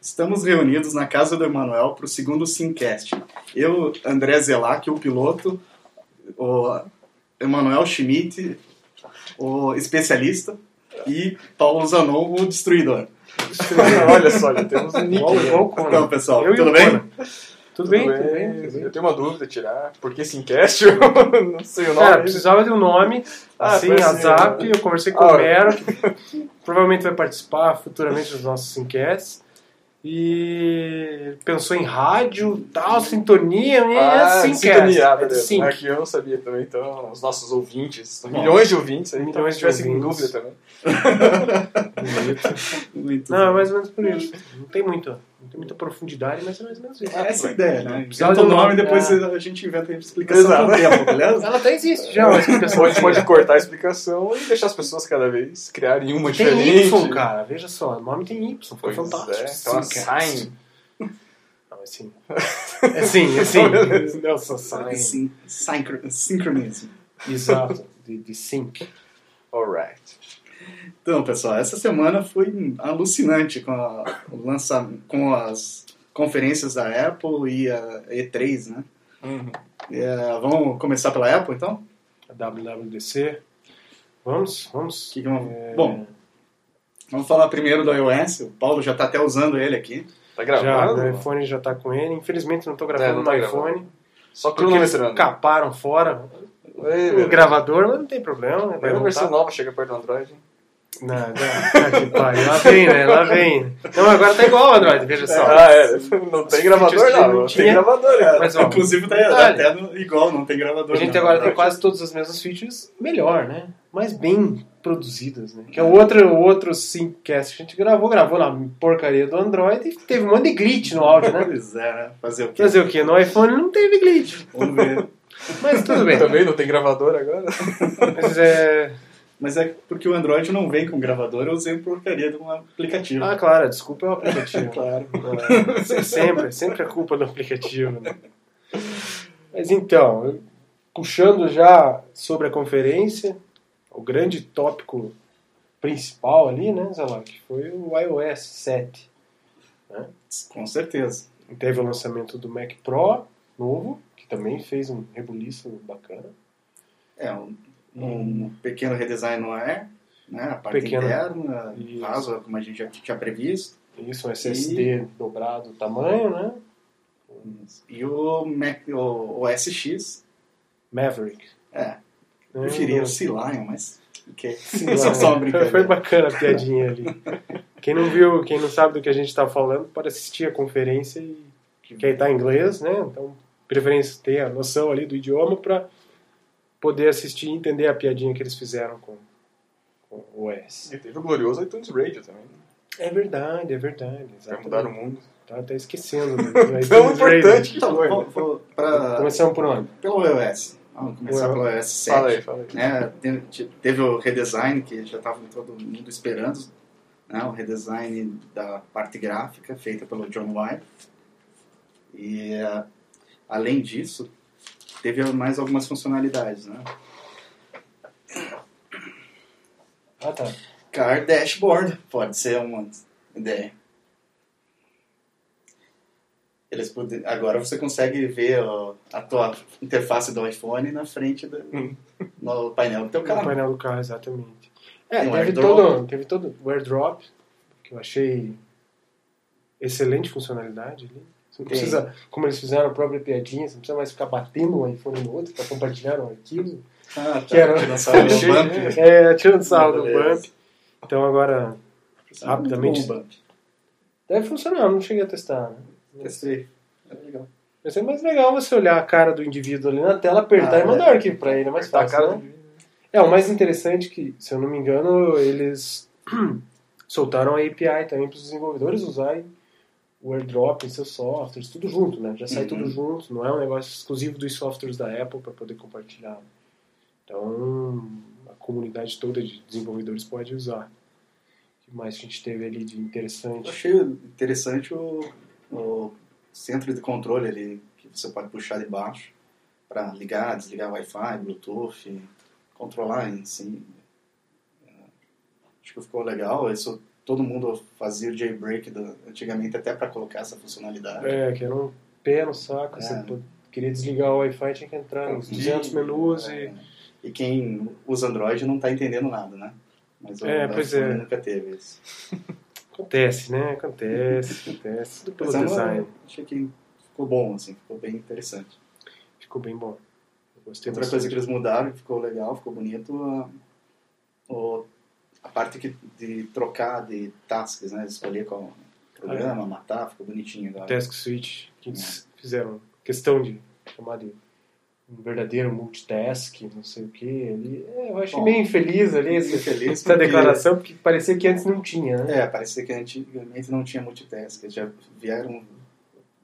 Estamos reunidos na casa do Emanuel para o segundo Simcast. Eu, André Zelac, o piloto, o Emanuel Schmidt, o especialista, e Paulo Zanon, o destruidor. Olha só, já temos um nick. Então, pessoal, Eu tudo bem? Conan. Tudo bem, tudo bem, tudo bem. Eu tenho uma dúvida a tirar. Por que Simcast? Eu não sei o nome. Cara, precisava de um nome, Ah, assim, a assim, Zap, eu conversei com Ah, o Mero, que provavelmente vai participar futuramente dos nossos enquetes. E pensou em rádio, tal, sintonia, Ah, assim sintonia, ah, beleza. Sim. Aqui eu não sabia também, então, os nossos ouvintes, milhões de ouvintes, aí, então, Milhões se de ouvintes. dúvida também. Muito Não, é bem. mais ou menos por isso. Não tem muito, não tem muita profundidade, mas é mais ou menos isso. Essa é a ideia, né? Inventa o um nome e depois é. a gente inventa a explicação tempo, beleza? Ela até existe já, uma explicação. Pode, pode cortar a explicação e deixar as pessoas cada vez criarem uma Tem diferente. Y, cara, veja só, o nome tem Y, foi Pois fantástico. é, então a Simcast. sign. Não, é sim. É sim, é sim. Não, só sign. Sim, synchro- Synchronism. Exato, de, de sync. Alright. Então, pessoal, essa semana foi alucinante com, a, o lança, com as conferências da Apple e a E3, né? Uhum. É, vamos começar pela Apple, então? A WWDC. Vamos, vamos. Que que vamos- É, Bom, vamos falar primeiro do iOS. O Paulo já está até usando ele aqui. Tá já, gravando? meu iPhone já tá com ele. Infelizmente não tô É, gravando não no tá iPhone. Só Porque eles caparam fora Ei, o gravador, mas não tem problema. Vai Vai uma versão nova, chega perto do Android. Não, não, que pariu. Lá vem, né? Lá vem. Não, agora tá igual o Android, veja só. Ah, é. Não tem gravador, não. não tinha. tem gravador, né? Mas, ó, Inclusive, tá detalhe. até no- igual, não tem gravador. A gente não. agora tem quase todas as mesmas features, melhor, né? Mas bem produzidas, né? Que é o outro, o outro Simcast que a gente gravou, gravou na porcaria do Android e teve um monte de glitch no áudio, né? Pois é, né? Fazer o quê? Fazer o quê? No iPhone não teve glitch. Vamos ver. Mas tudo bem. Também não tem gravador agora. Mas é. Mas é porque o Android não vem com gravador, eu usei porcaria de um aplicativo. Ah, claro, desculpa é o aplicativo. claro. É, sempre, sempre a culpa do aplicativo, né? Mas então, puxando já sobre a conferência, o grande tópico principal ali, né, Zalak, foi o iOS 7. Com certeza. Teve o lançamento do Mac Pro novo, que também fez um rebuliço bacana. É, um, um pequeno redesign no Air, né? A parte Pequeno. interna, Isso. vaso, como a gente já tinha previsto. Isso, um SSD dobrado o tamanho, né? E o, Mac, o, o SX, Maverick. é, Eu preferia o mas... Que, só uma né? brincadeira. Foi bacana a piadinha ali. Quem não viu, quem não sabe do que a gente está falando, pode assistir a conferência e que aí tá em inglês, né? Então, preferência ter a noção ali do idioma para poder assistir e entender a piadinha que eles fizeram com, com o OS. E teve o glorioso iTunes Radio também. né? É verdade, é verdade. Vai mudar o mundo. Tá até esquecendo. do- do iTunes Tão Radio. importante que Então, foi. vou, vou pra, Começamos por onde? pelo iOS. Vamos começar pelo iOS 7. Fala aí, fala aí. né, teve, teve o redesign que já estava todo mundo esperando, né, o redesign da parte gráfica feita pelo John White. E eh, além disso, teve mais algumas funcionalidades, né? Ah, tá. Car Dashboard pode ser uma ideia. Eles pode- agora você consegue ver ó, a tua interface do iPhone na frente do, Hum. no painel do teu No carro. painel do carro, exatamente. É, o teve airdrop. todo, teve todo o airdrop, que eu achei excelente funcionalidade ali. Você não precisa, como eles fizeram a própria piadinha, você não precisa mais ficar batendo um iPhone no outro para compartilhar um arquivo. Ah, tá. Que era- Lançaram no Cheio, Bump. né? É, tirando sarro do bump. Então agora Rapidamente. Bom Bump. deve funcionar, não cheguei a testar. Né? Testei. É legal. Vai ser mais legal você olhar a cara do indivíduo ali na tela, apertar Ah, e mandar é. o arquivo para ele, é mais fácil. né? do- É, o mais interessante é que, se eu não me engano, eles soltaram a API também para os desenvolvedores usarem o airdrop em seus softwares, tudo junto, né? Já sai Uhum. tudo junto, não é um negócio exclusivo dos softwares da Apple para poder compartilhar. Então, a comunidade toda de desenvolvedores pode usar. O que mais a gente teve ali de Eu interessante? achei interessante o, o centro de controle ali, que você pode puxar de baixo para ligar, desligar Wi-Fi, Bluetooth, controlar em si. É, Acho que ficou legal. Isso todo mundo fazia o jailbreak do, antigamente até para colocar essa funcionalidade. É, que era um pé no saco. É. Você queria desligar o Wi-Fi, tinha que entrar nos 200 menus É, e... e quem usa Android não está entendendo nada, né? Mas o É, pois é. nunca teve isso. Acontece, né? Acontece, acontece. Tudo pelo eu design. achei que ficou bom, assim, ficou bem interessante. Ficou bem bom. Eu gostei Outra bastante. coisa que eles mudaram, que ficou legal, ficou bonito, o- a parte que, de trocar de tasks, né? Escolher qual programa, matar, ficou bonitinho agora. Task Switch, que É. eles fizeram questão de chamar de um verdadeiro multitask, não sei o que. Ali. É, eu achei Bom, meio infeliz ali essa, Fiquei feliz essa porque- declaração, porque parecia que antes não tinha, né? É, parecia que antigamente não tinha multitask. Já vieram,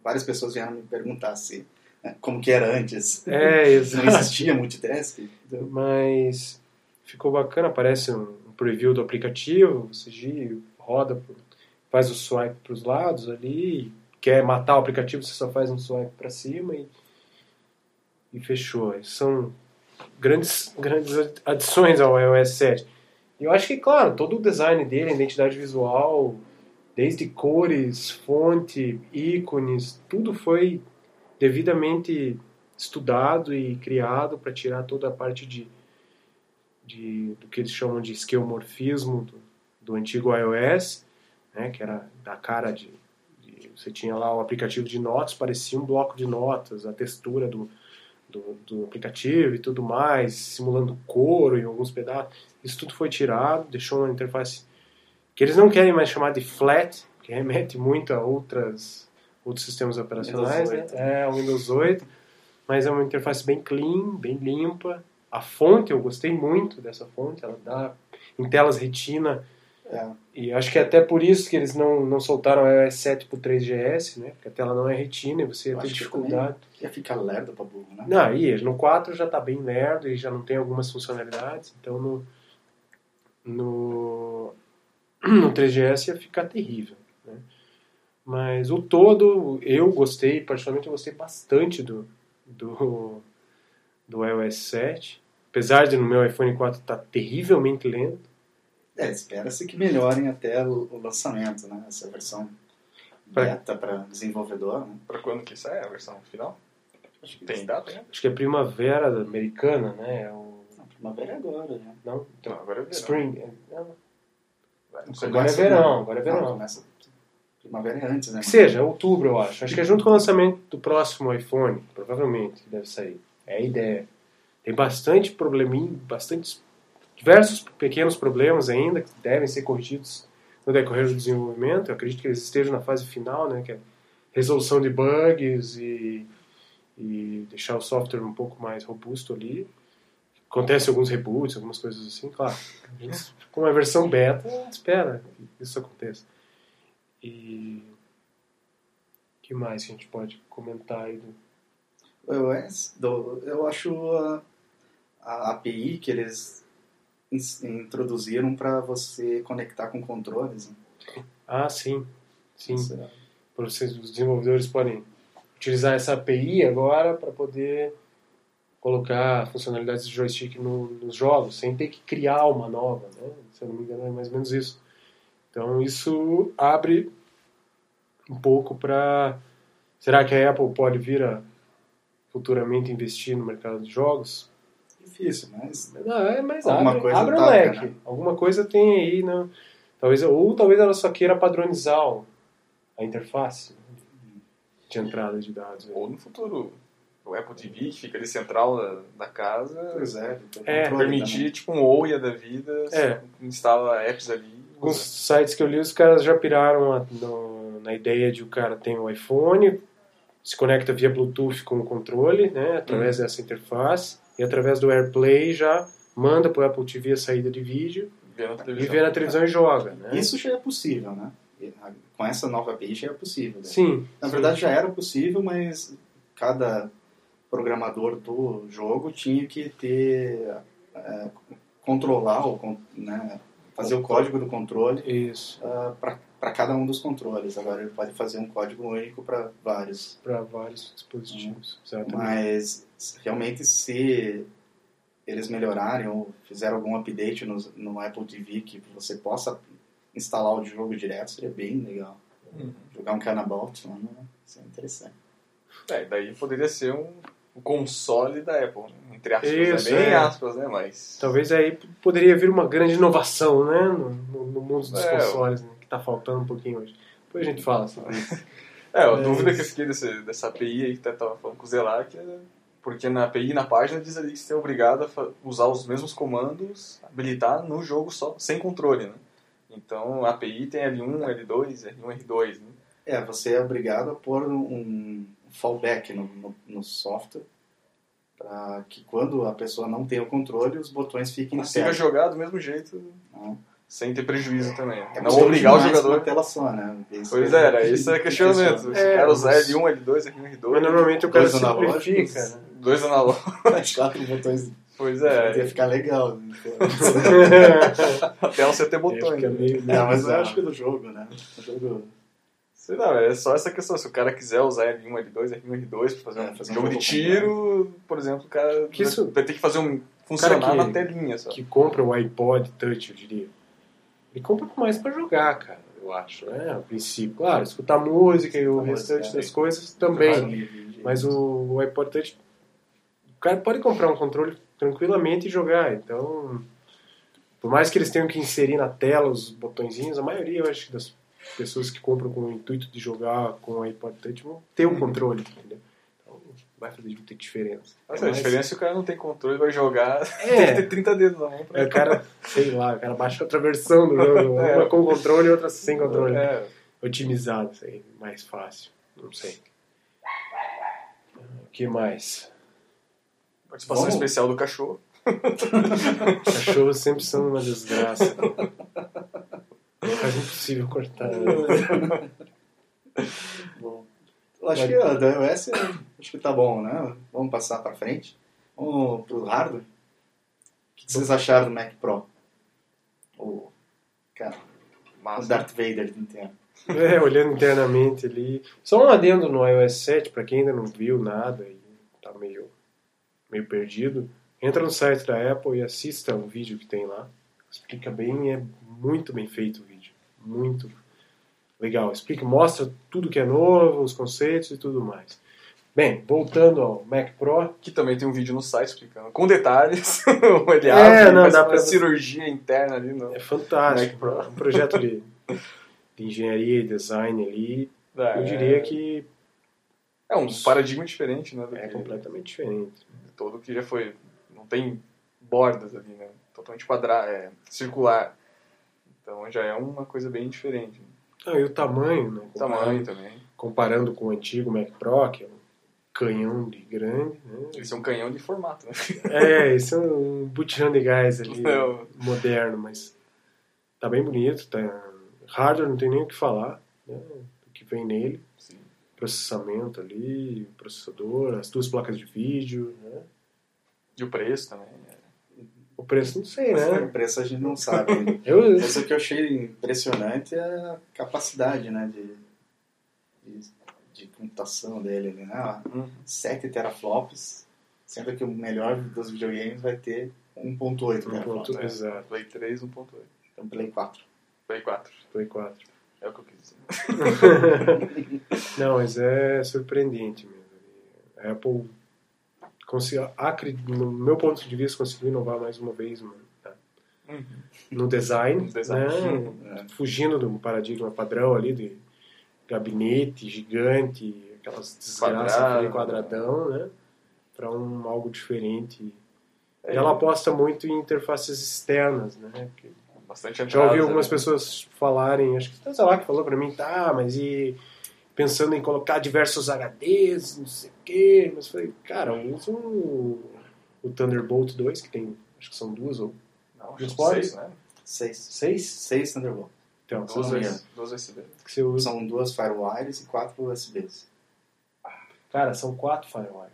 várias pessoas vieram me perguntar se, né, como que era antes. É, Não exato. existia multitask. Então, Mas ficou bacana, aparece um, um preview do aplicativo, você gira, roda, faz o swipe para os lados ali, quer matar o aplicativo, você só faz um swipe para cima e, e fechou. São grandes, grandes adições ao iOS 7. E eu acho que, claro, todo o design dele, a identidade visual, desde cores, fonte, ícones, tudo foi devidamente estudado e criado para tirar toda a parte de, de do que eles chamam de esquemorfismo do, do antigo iOS, né, que era da cara de, de- você tinha lá o aplicativo de notas, parecia um bloco de notas, a textura do, do, do aplicativo e tudo mais, simulando couro em alguns pedaços. Isso tudo foi tirado, deixou uma interface que eles não querem mais chamar de flat, que remete muito a outras outros sistemas operacionais, Windows né? 8. É, o Windows 8, mas é uma interface bem clean, bem limpa. A fonte, eu gostei muito dessa fonte, ela dá em telas retina, é, e acho que é até por isso que eles não, não soltaram o iOS 7 pro 3GS, né? Porque a tela não é retina e você ia ter dificuldade. ia ficar lerdo pra burro, né? Não, aí no 4 já tá bem lerdo e já não tem algumas funcionalidades, então no, no, no 3GS ia ficar terrível. Né? Mas o todo, eu gostei, particularmente eu gostei bastante do, do, do iOS 7. Apesar de no meu iPhone 4 estar terrivelmente lento. É, espera-se que melhorem até o, o lançamento, né? Essa versão beta para desenvolvedor, né? Pra quando que sai a versão final? Acho que Tem data, né? Acho que é primavera americana, né? É o, Não, primavera é agora, né? não? Não, Então, agora é verão. Spring. é- não. Não sei. Agora é verão, agora é Não, verão. começa... Primavera é antes, né? Que seja, outubro, eu acho. Acho que é junto com o lançamento do próximo iPhone, provavelmente deve sair. É a ideia. Tem bastante probleminha, bastante diversos pequenos problemas ainda que devem ser corrigidos no decorrer do desenvolvimento. Eu acredito que eles estejam na fase final, né, que é resolução de bugs e, e deixar o software um pouco mais robusto ali. Acontece alguns reboots, algumas coisas assim, claro. Gente, com a versão beta, espera que isso aconteça. E que mais que a gente pode comentar aí do iOS, do, eu acho a, a API que eles introduziram para você conectar com controles. Né? Ah, sim. Sim. É- Para vocês, os desenvolvedores podem utilizar essa API agora para poder colocar funcionalidades de joystick no- nos jogos, sem ter que criar uma nova, né? Se eu não me engano, é mais ou menos isso. Então, isso abre um pouco para... Será que a Apple pode vir a futuramente investir no mercado de jogos? Difícil, mas Não, é, mas Alguma abre, coisa abre o toca, leque. né? Alguma coisa tem aí, né? Talvez, ou talvez ela só queira padronizar a interface né, de entrada de dados. Ou no futuro, o Apple TV, que fica ali central da, da casa, pois é, É, permitir também. tipo um Ouya da vida, É. instala apps ali. Alguns sites que eu li, os caras já piraram a- no- na ideia de o cara tem o iPhone, se conecta via Bluetooth com o controle, né, através dessa interface, e através do AirPlay já manda para o Apple TV a saída de vídeo e vê na televisão e joga. Né? Isso já é possível, né? Com essa nova API já é possível. né? Sim. Na sim. verdade já era possível, mas cada programador do jogo tinha que ter é, controlar ou né, fazer o código do controle Isso, para cada um dos controles. Agora ele pode fazer um código único para vários. para vários dispositivos. Exatamente. Mas realmente se eles melhorarem ou fizeram algum update no, no Apple TV que você possa instalar o jogo direto seria bem legal. Uhum. Jogar um Cannabalt, mano, seria interessante. É, daí poderia ser um, um console da Apple, né? entre aspas, Isso, né? bem é. aspas, né? Mas. Talvez aí poderia vir uma grande inovação, né? No, no- no mundo dos É, consoles, né? Que tá faltando um pouquinho hoje. Depois a gente fala sobre isso. É, a Mas- dúvida que eu fiquei desse, dessa API aí que até tava falando com o Zelac é porque na API, na página, diz ali que você é obrigado a usar os mesmos comandos, habilitar no jogo só, sem controle, né? Então a API tem L1, L2, R1, R2, né? É, você é obrigado a pôr um fallback no, no, no software para que quando a pessoa não tem o controle, os botões fiquem na Consiga tela. jogar do mesmo jeito, Não. sem ter prejuízo também. É não obrigar o jogador. Uma tela só, né? Isso Pois é, era esse é questionamento. Se o É, cara usar mas- L1, L2, R1, R2. Mas normalmente o cara Dois analógicos. simplifica, né? Dois analógicos. Os quatro botões Pois ia é, ficar legal. né? a tela você ter botões. Né? meio- Não, mas eu acho que é do jogo, né? O jogo Sei não, é só essa questão. Se o cara quiser usar L1, L2, R1, R2 pra fazer É, um fazer um jogo de tiro, por exemplo, o cara Que isso- vai ter que fazer um funcionar que- na telinha só. que compra o iPod Touch, eu diria. Ele compra mais pra jogar, cara, eu acho. né? a princípio. Claro, escutar música e o restante das é. coisas também. Mas Mas o, o iPod Touch, o cara pode comprar um controle tranquilamente e jogar. Então, por mais que eles tenham que inserir na tela os botõezinhos, a maioria, eu acho, das pessoas que compram com o intuito de jogar com o iPod Touch vão ter o controle, entendeu? Então, vai fazer muita diferença. É a diferença é que o cara não tem controle, vai jogar, É. tem que ter 30 dedos na mão pra É, o cara, sei lá, o cara baixa outra versão do jogo, É. uma com controle e outra sem controle. É, Otimizado, isso aí, mais fácil. Não sei. O que mais? participação Vamos. especial do cachorro. Cachorros sempre são uma desgraça. É quase impossível cortar. né? Bom, acho que ó, da iOS acho que tá bom, né? Vamos passar pra frente. Vamos pro hardware. O que vocês acharam do Mac Pro? O, cara, o Mas, Darth Vader do Nintendo. É, olhando internamente ali. Só um adendo no iOS 7, pra quem ainda não viu nada e tá meio, meio perdido. Entra no site da Apple e assista o vídeo que tem lá. Explica bem, é muito bem feito o vídeo. Muito legal. Explica, mostra tudo que é novo, os conceitos e tudo mais. Bem, voltando ao Mac Pro, que também tem um vídeo no site explicando com detalhes. Ele É, não, dá pra- cirurgia interna ali no. é fantástico. Mac Pro. É um projeto de, de engenharia e design ali. É, Eu diria que É um paradigma diferente, né? É que completamente diferente. todo que já foi. Não tem bordas ali, né? Totalmente quadrado, é, circular. Então já é uma coisa bem diferente. Ah, e o tamanho, né? O tamanho também. comparando com o antigo Mac Pro, que é um canhão de grande, né? Esse é um canhão de formato, né? É, esse é um botijão de gás ali, Não. moderno, mas tá bem bonito, tá... hardware não tem nem o que falar, né? O que vem nele, Sim. processamento ali, processador, as duas placas de vídeo, né? E o preço também. é. O preço não sei, O né? preço a gente não sabe. Eu, Mas o que eu achei impressionante é a capacidade né, de, de, de computação dele. Né? Uhum. 7 teraflops, sendo que o melhor dos videogames vai ter 1.8 um ponto, teraflops. né? exato, Play 3, 1.8. Então, Play 4. Play 4. Play 4. É o que eu quis dizer. Não, mas é surpreendente mesmo. A Apple, acre- no meu ponto de vista, conseguiu inovar mais uma vez mano, tá? Uhum. no design, No design. né? É. fugindo do paradigma padrão ali de gabinete gigante, aquelas desgraças ali, quadradão, né? Para um algo diferente. É, E ela aposta muito em interfaces externas, né? Que Bastante já entradas ouvi algumas ali. pessoas falarem, acho que sei lá que falou pra mim, tá, mas e pensando em colocar diversos HDs, não sei o quê, mas falei, cara, usa o, o Thunderbolt 2, que tem, acho que são duas ou Não, quais? seis, né? 6. seis, 6 Thunderbolt. então, Duas, US- duas USB. que você usa. São duas Firewires e quatro USBs. Cara, são quatro Firewire.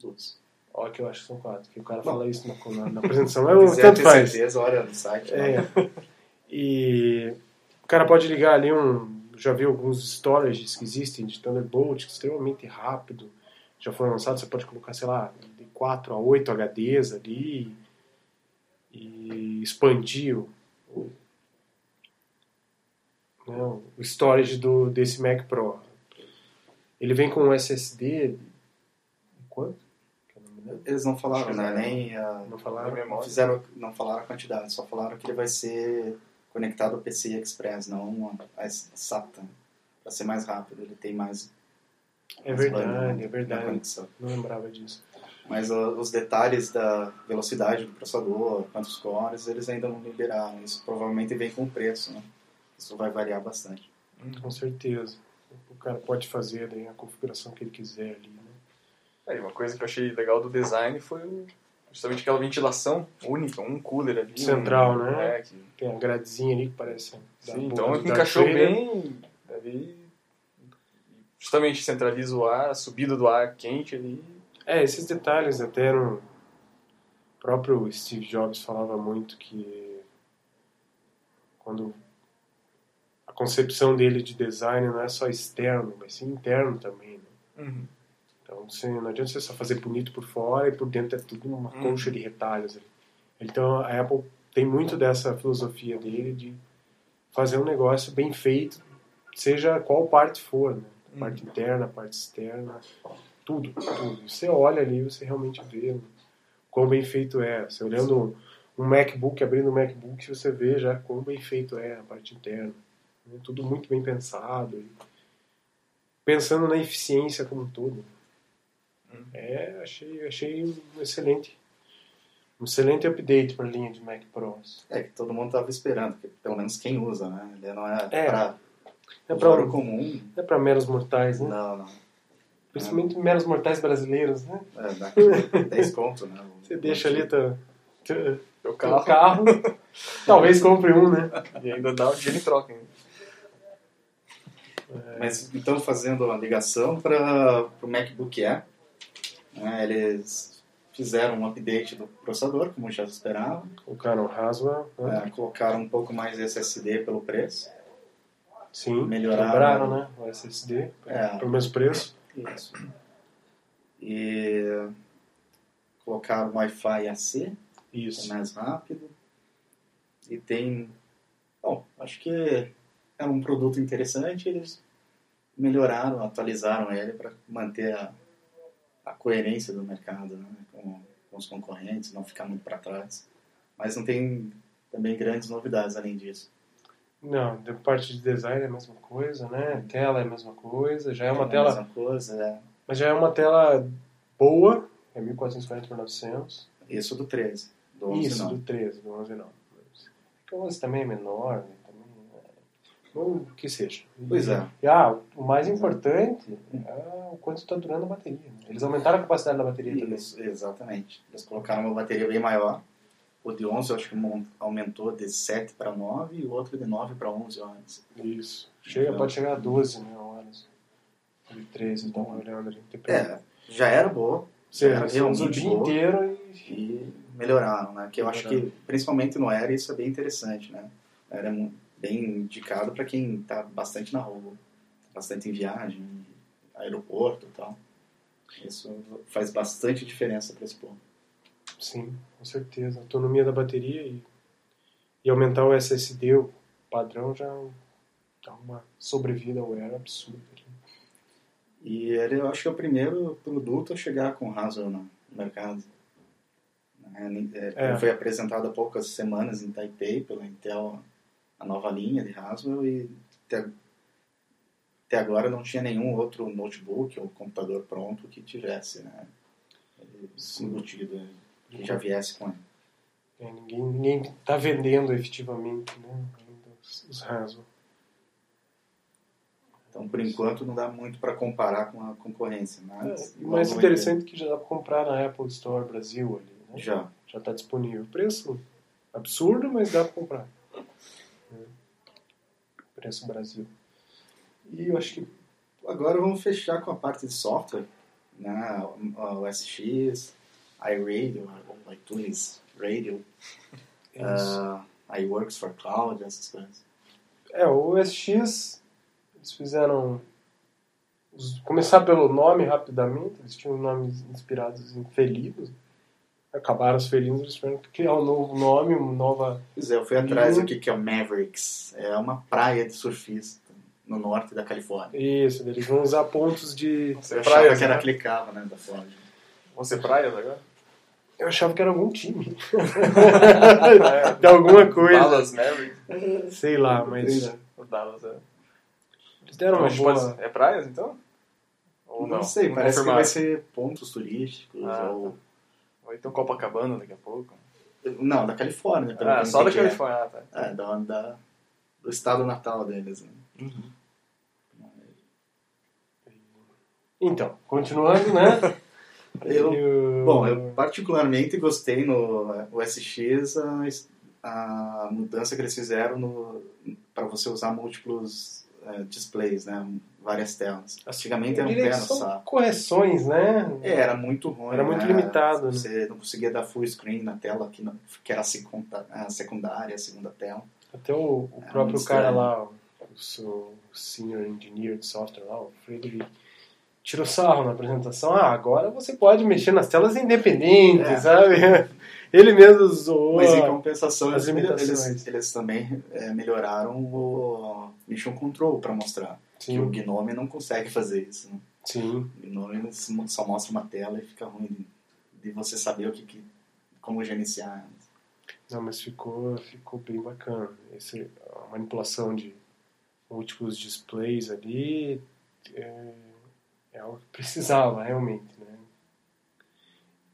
Duas. Olha que eu acho que são quatro, que o cara Bom. fala isso na, na, na apresentação, Se mas quiser tanto ter faz. certeza, olha no site. É. E o cara pode ligar ali um. Já vi alguns storages que existem de Thunderbolt, que é extremamente rápido. Já foram lançados, você pode colocar, sei lá, de 4 a 8 HDs ali e expandir o, o, né, o storage do, desse Mac Pro. Ele vem com um SSD. Quanto? Eles não falaram, que né? não. Nem a, Não falaram? Não fizeram, não falaram a quantidade, só falaram que ele vai ser conectado ao PCI Express, não a, a SATA, para ser mais rápido. Ele tem mais. É verdade, né, é verdade. conexão. Não lembrava disso. Mas ó, os detalhes da velocidade do processador, quantos cores, eles ainda não liberaram. Isso provavelmente vem com o preço, né? Isso vai variar bastante. Com certeza. O cara pode fazer daí a configuração que ele quiser ali, né? Aí, uma coisa que eu achei legal do design foi o- justamente aquela ventilação única, um cooler ali. Central, um, né? É, que, Tem a gradezinha ali que parece. sim, então encaixou bem. Ali, justamente centraliza o ar, a subida do ar quente ali. É, esses detalhes até no o próprio Steve Jobs falava muito que quando a concepção dele de design não é só externo, mas sim interno também. Né? Então você, não adianta você só fazer bonito por fora e por dentro é tudo uma Uhum. concha de retalhos. Então a Apple tem muito dessa filosofia dele de fazer um negócio bem feito, seja qual parte for, né? Parte interna, parte externa, tudo, tudo. Você olha ali, você realmente vê o quão bem feito é. Você olhando um MacBook, abrindo um MacBook, você vê já quão bem feito é a parte interna. né? Tudo muito bem pensado. pensando na eficiência como um todo. Uhum. É, achei, achei um excelente, um excelente update para a linha de Mac Pros. É que todo mundo estava esperando, que, pelo menos quem usa, né? Ele não é, É. para É para comum. é para meros mortais, né? Não, não. Principalmente meros mortais brasileiros, né? É, dá 10 conto, né? Você deixa ali teu, teu, O teu carro. carro, talvez compre um, né? E ainda dá o dinheiro em troca. hein? Mas então fazendo a ligação para o MacBook Air, né, eles fizeram um update do processador, como já se esperava, Colocaram Haswell, né? é, colocaram um pouco mais de SSD pelo preço. Sim, melhoraram. quebraram, né? O SSD, É. pelo mesmo preço. Isso. E colocaram Wi-Fi AC, é Isso. mais rápido. E tem. Bom, acho que é um produto interessante. Eles melhoraram, atualizaram ele para manter a, a coerência do mercado né, com, com os concorrentes, não ficar muito para trás. Mas não tem também grandes novidades além disso. Não, da parte de design é a mesma coisa, né? Tela é a mesma coisa, já é uma a tela, mesma coisa, é. mas já é uma tela boa, é 1440 por 900. Isso do 13. Do 11 Isso, não. do 13, do 11 não. Porque o 11 também é menor, né? Também, é... Ou que seja. Pois é. E, ah, o mais importante é o quanto está durando a bateria. né? Eles aumentaram a capacidade da bateria também. Isso, exatamente. Eles colocaram uma bateria bem maior. O de 11 eu acho que aumentou de 7 para 9 e o outro de 9 para 11 horas. Isso. Chega, Então- pode chegar a 12 né, horas. De 13, então olhando ali. É, já era boa. Já era usa o realmente dia boa. inteiro e... E melhoraram, né? Que eu acho que, Melhoraram. principalmente no Air, isso é bem interessante, né? Era mu- bem indicado para quem está bastante na rua, bastante em viagem, aeroporto e tal. Isso faz bastante diferença para esse povo. Sim, com certeza. A autonomia da bateria e, e aumentar o SSD, o padrão, já dá uma sobrevida ao Air absurda. E ele, eu acho que é o primeiro produto a chegar com Haswell no mercado. É, é, É. Foi apresentado há poucas semanas em Taipei pela Intel, a nova linha de Haswell, e até, até agora não tinha nenhum outro notebook ou computador pronto que tivesse né, embutido, que já viesse com ele. É, ninguém ninguém está vendendo efetivamente né, os, os Haswell. Então, por enquanto, não dá muito para comparar com a concorrência. Mas, É, o mais interessante é que já dá para comprar na Apple Store Brasil ali. Né? Já. Já está disponível. Preço absurdo, mas dá para comprar. Preço Brasil. E eu acho que Agora vamos fechar com a parte de software, né? O SX, iRadio, iTunes Radio, uh, iWorks for Cloud, essas coisas. É, o SX, eles fizeram. Começar pelo nome rapidamente, eles tinham nomes inspirados em felinos. Acabaram os felinos, eles tiveram que criar um novo nome, uma nova. Pois é, eu fui atrás aqui que é o Mavericks. É uma praia de surfista no norte da Califórnia. Isso, eles vão usar pontos de. Você é achava praias, que era né? clicava, né, da Flórida. Vão ser praias agora? Eu achava que era algum time. de alguma coisa. Dallas Mavericks. Sei lá, mas. O Dallas é. Eles deram uma Então, boa. pode- É praias então? Ou não? Não, sei, parece que vai ser pontos turísticos Ah, ou... Vai ter um Copacabana daqui a pouco. Não, da Califórnia. pelo Ah, só da. Califórnia. Ah, tá. É, da, da, do estado natal deles. Né? Então, continuando, né? Eu, Eu- bom, eu particularmente gostei no OSX a, a mudança que eles fizeram para você usar múltiplos eh, displays, né? Várias telas. Antigamente eu era um pé no saco. correções, né? É, era muito ruim. Era muito né? limitado, né? Você não conseguia dar full screen na tela, que, não- que era a, secundária, a segunda tela. Até o, o É próprio cara estranho. lá, o, seu senior engineer de software lá, o ele tirou sarro na apresentação. Ah, agora você pode mexer nas telas independentes, É. sabe? Ele mesmo zoou. Mas em compensação, as eles, eles, eles também eh, melhoraram o Mission Control para mostrar. Que o Sim, Gnome não consegue fazer isso. Né? sim. O Gnome só mostra uma tela e fica ruim de, de você saber o que, que como gerenciar. Não, mas ficou, ficou bem bacana. Esse, a manipulação de múltiplos displays ali é, é algo que precisava realmente, né?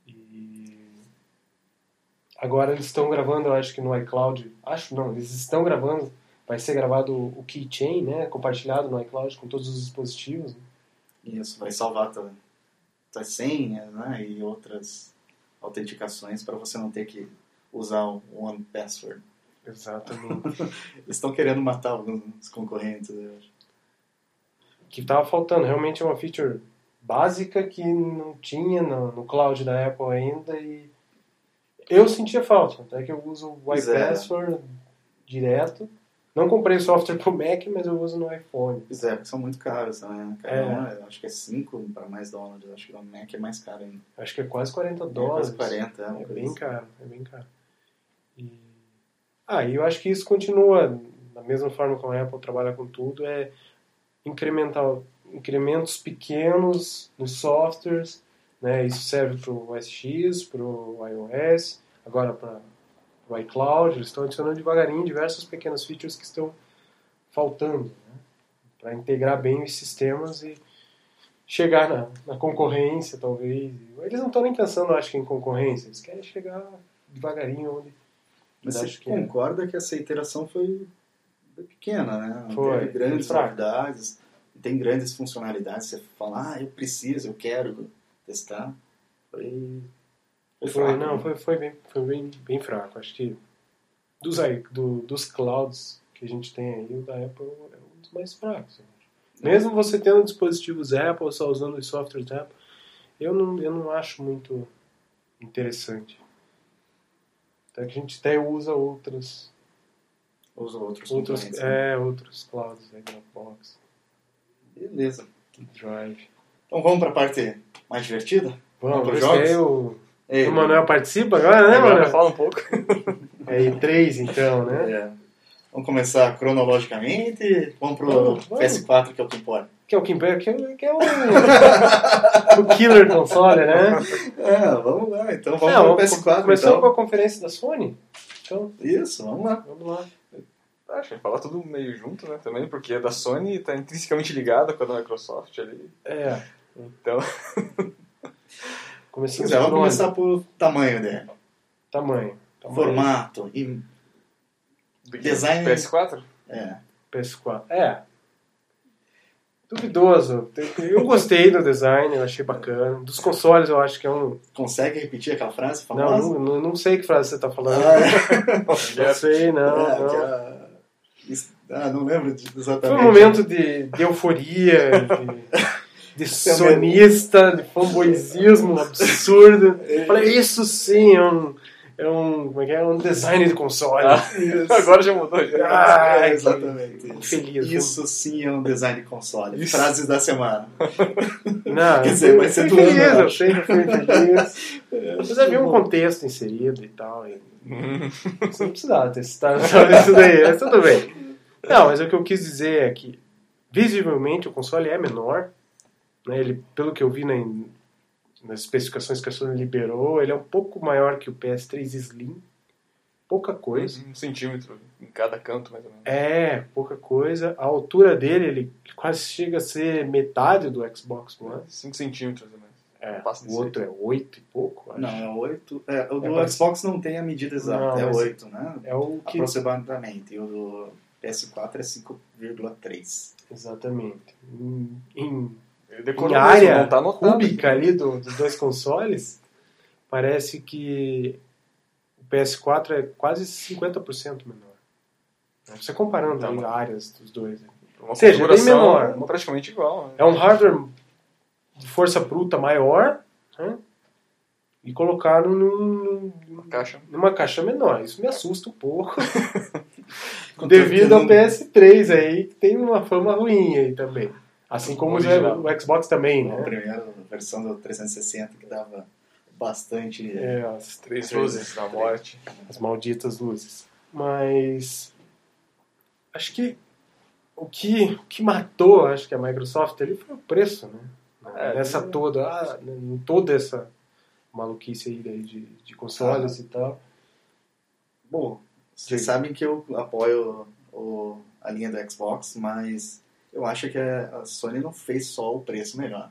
E agora eles estão gravando, eu acho que no iCloud, acho não, eles estão gravando, vai ser gravado o keychain, né? Compartilhado no iCloud com todos os dispositivos. né? Isso vai salvar tua- tuas senhas né? e outras autenticações para você não ter que usar o One Password. Exatamente. Eles estão querendo matar alguns concorrentes, eu acho. que estava faltando. Realmente é uma feature básica que não tinha no, no cloud da Apple ainda e eu sentia falta. Até que eu uso o Pois é. iPassword direto. Não comprei o software pro Mac, mas eu uso no iPhone. Pois é, porque são muito caros. Cada É. acho que é 5 para mais dólares. Acho que o Mac é mais caro ainda. Acho que é quase 40 É dólares. quase 40, é É bem assim. caro, é bem caro. E... Ah, e eu acho que isso continua da mesma forma que a Apple trabalha com tudo, é incrementar incrementos pequenos nos softwares, né? Isso serve para o OS X, para o iOS, agora para o iCloud, eles estão adicionando devagarinho diversas pequenas features que estão faltando, né? Para integrar bem os sistemas e chegar na, na concorrência, talvez. Eles não estão nem pensando, acho que, em concorrência. Eles querem chegar devagarinho onde. Mas Acho você que é. concorda que essa iteração foi pequena, né? Não Foi, teve grandes novidades, tem grandes funcionalidades. Você fala, ah, eu preciso, eu quero testar. Foi. Foi, fraco, não, né? foi, foi, bem, foi bem, bem fraco. Acho que dos, aí, do, dos clouds que a gente tem aí, o da Apple é um dos mais fracos. eu acho. Mesmo você tendo dispositivos Apple, só usando os softwares Apple, eu não, eu não acho muito interessante. Até que a gente até usa outros, Os outros outros, concorrentes, né? é, outros clouds, né, Dropbox, Beleza. Drive. Então vamos para a parte mais divertida? Vamos, pros esse jogos? aí o, Ei, o Manuel participa agora, né, Manuel? fala um pouco. É E3 então, né? é, vamos começar cronologicamente. Vamos pro Vamos, vamos. PS4, que é o que importa. Que é o Kim Bear, que é, que é o, o killer console, né? É, vamos lá. Então vamos Não, pro PS4. Começou então. com a conferência da Sony. Então, Isso, vamos lá. vamos lá. Acho que falar tudo meio junto, né? Também, porque a da Sony está intrinsecamente ligada com a da Microsoft ali. É, Então, começamos Pois é, vamos começar por tamanho dele. Tamanho. tamanho. Formato. E, Design- PS4? é, PS4. É. Duvidoso. Eu gostei do design, eu achei bacana. Dos consoles eu acho que é um. consegue repetir aquela frase Não, famosa? não, não, não sei que frase você tá falando. Ah, é. Não sei, não. É, não. ah, não lembro de- Foi exatamente. um momento de, de euforia, de, de Também. sonista, de fanboyzismo absurdo. Falei, isso sim é um é um, como é que é? um design de console. Ah, Agora já mudou. Já. Ah, É, exatamente. Infeliz, Isso sim é um design de console. Isso. Frases da semana. Não, Quer dizer, vai ser fui do ano, feliz, eu sei que feliz. Mas havia um contexto inserido e tal. E Hum. você não precisava só isso daí, mas tudo bem. Não, mas o que eu quis dizer é que, visivelmente, o console é menor. Né? Ele, pelo que eu vi na, nas especificações que a Sony liberou, ele é um pouco maior que o PS3 Slim. Pouca coisa. Um centímetro em cada canto, mais ou menos. É, pouca coisa. A altura dele, ele quase chega a ser metade do Xbox One. 5 centímetros, mais ou menos. É, de o outro é 8 e pouco, acho. Não, é 8. É, o do É, Xbox não tem a medida exata, Não, é mas- 8, né? É o que. Aproximadamente. E o do PS4 é 5,3. Exatamente. Em, em, em área tá anotado. cúbica ali do- dos dois consoles, parece que o PS4 é quase 50% menor. Você comparando Tá, áreas dos dois. Uma seja, bem configuração menor. praticamente igual. né? É um hardware de força bruta maior né? e colocaram num, Uma caixa. numa caixa menor. Isso me assusta um pouco. Devido ao não- PS3 aí, que tem uma fama ruim aí também. Assim como Original. o Xbox também, A né? primeira versão do 360 que dava bastante. É, as, Três luzes da morte. as malditas luzes. Mas acho que o que, o que matou, acho que a Microsoft ali foi o preço, né? É, Nessa é. toda, ah, em toda essa maluquice aí daí de, de consoles e tal. Bom, vocês sabem que eu apoio o, a linha do Xbox, mas eu acho que a, a Sony não fez só o preço melhor.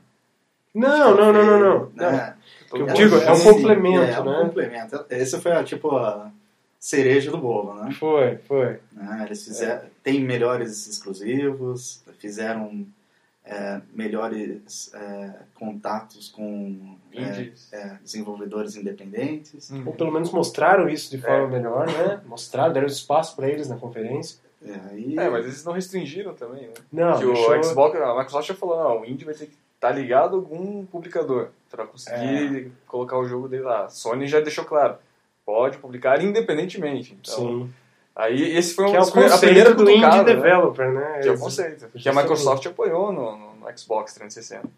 Não, não, não, não, não. não. Né? eu digo, é um complemento, é, é um né? complemento. Esse foi a, tipo a cereja do bolo, né? Foi, foi. Né, Eles fizeram, tem melhores exclusivos, fizeram é, melhores é, contatos com é, é, desenvolvedores independentes. Hum. Ou pelo menos mostraram isso de forma É. melhor, né? Mostraram, deram espaço pra eles na conferência. É, e- É, mas eles não restringiram também, né? Não, que deixou- o Xbox, a Microsoft já falou, não, o indie vai ter que estar ligado a algum publicador para conseguir colocar o jogo dele lá. A Sony já deixou claro, pode publicar independentemente. Então, Sim. aí esse foi um Que é o primeiros- a conceito primeira do indie né? developer, né? Que é o conceito. Que a. Microsoft apoiou no, no- no Xbox 360.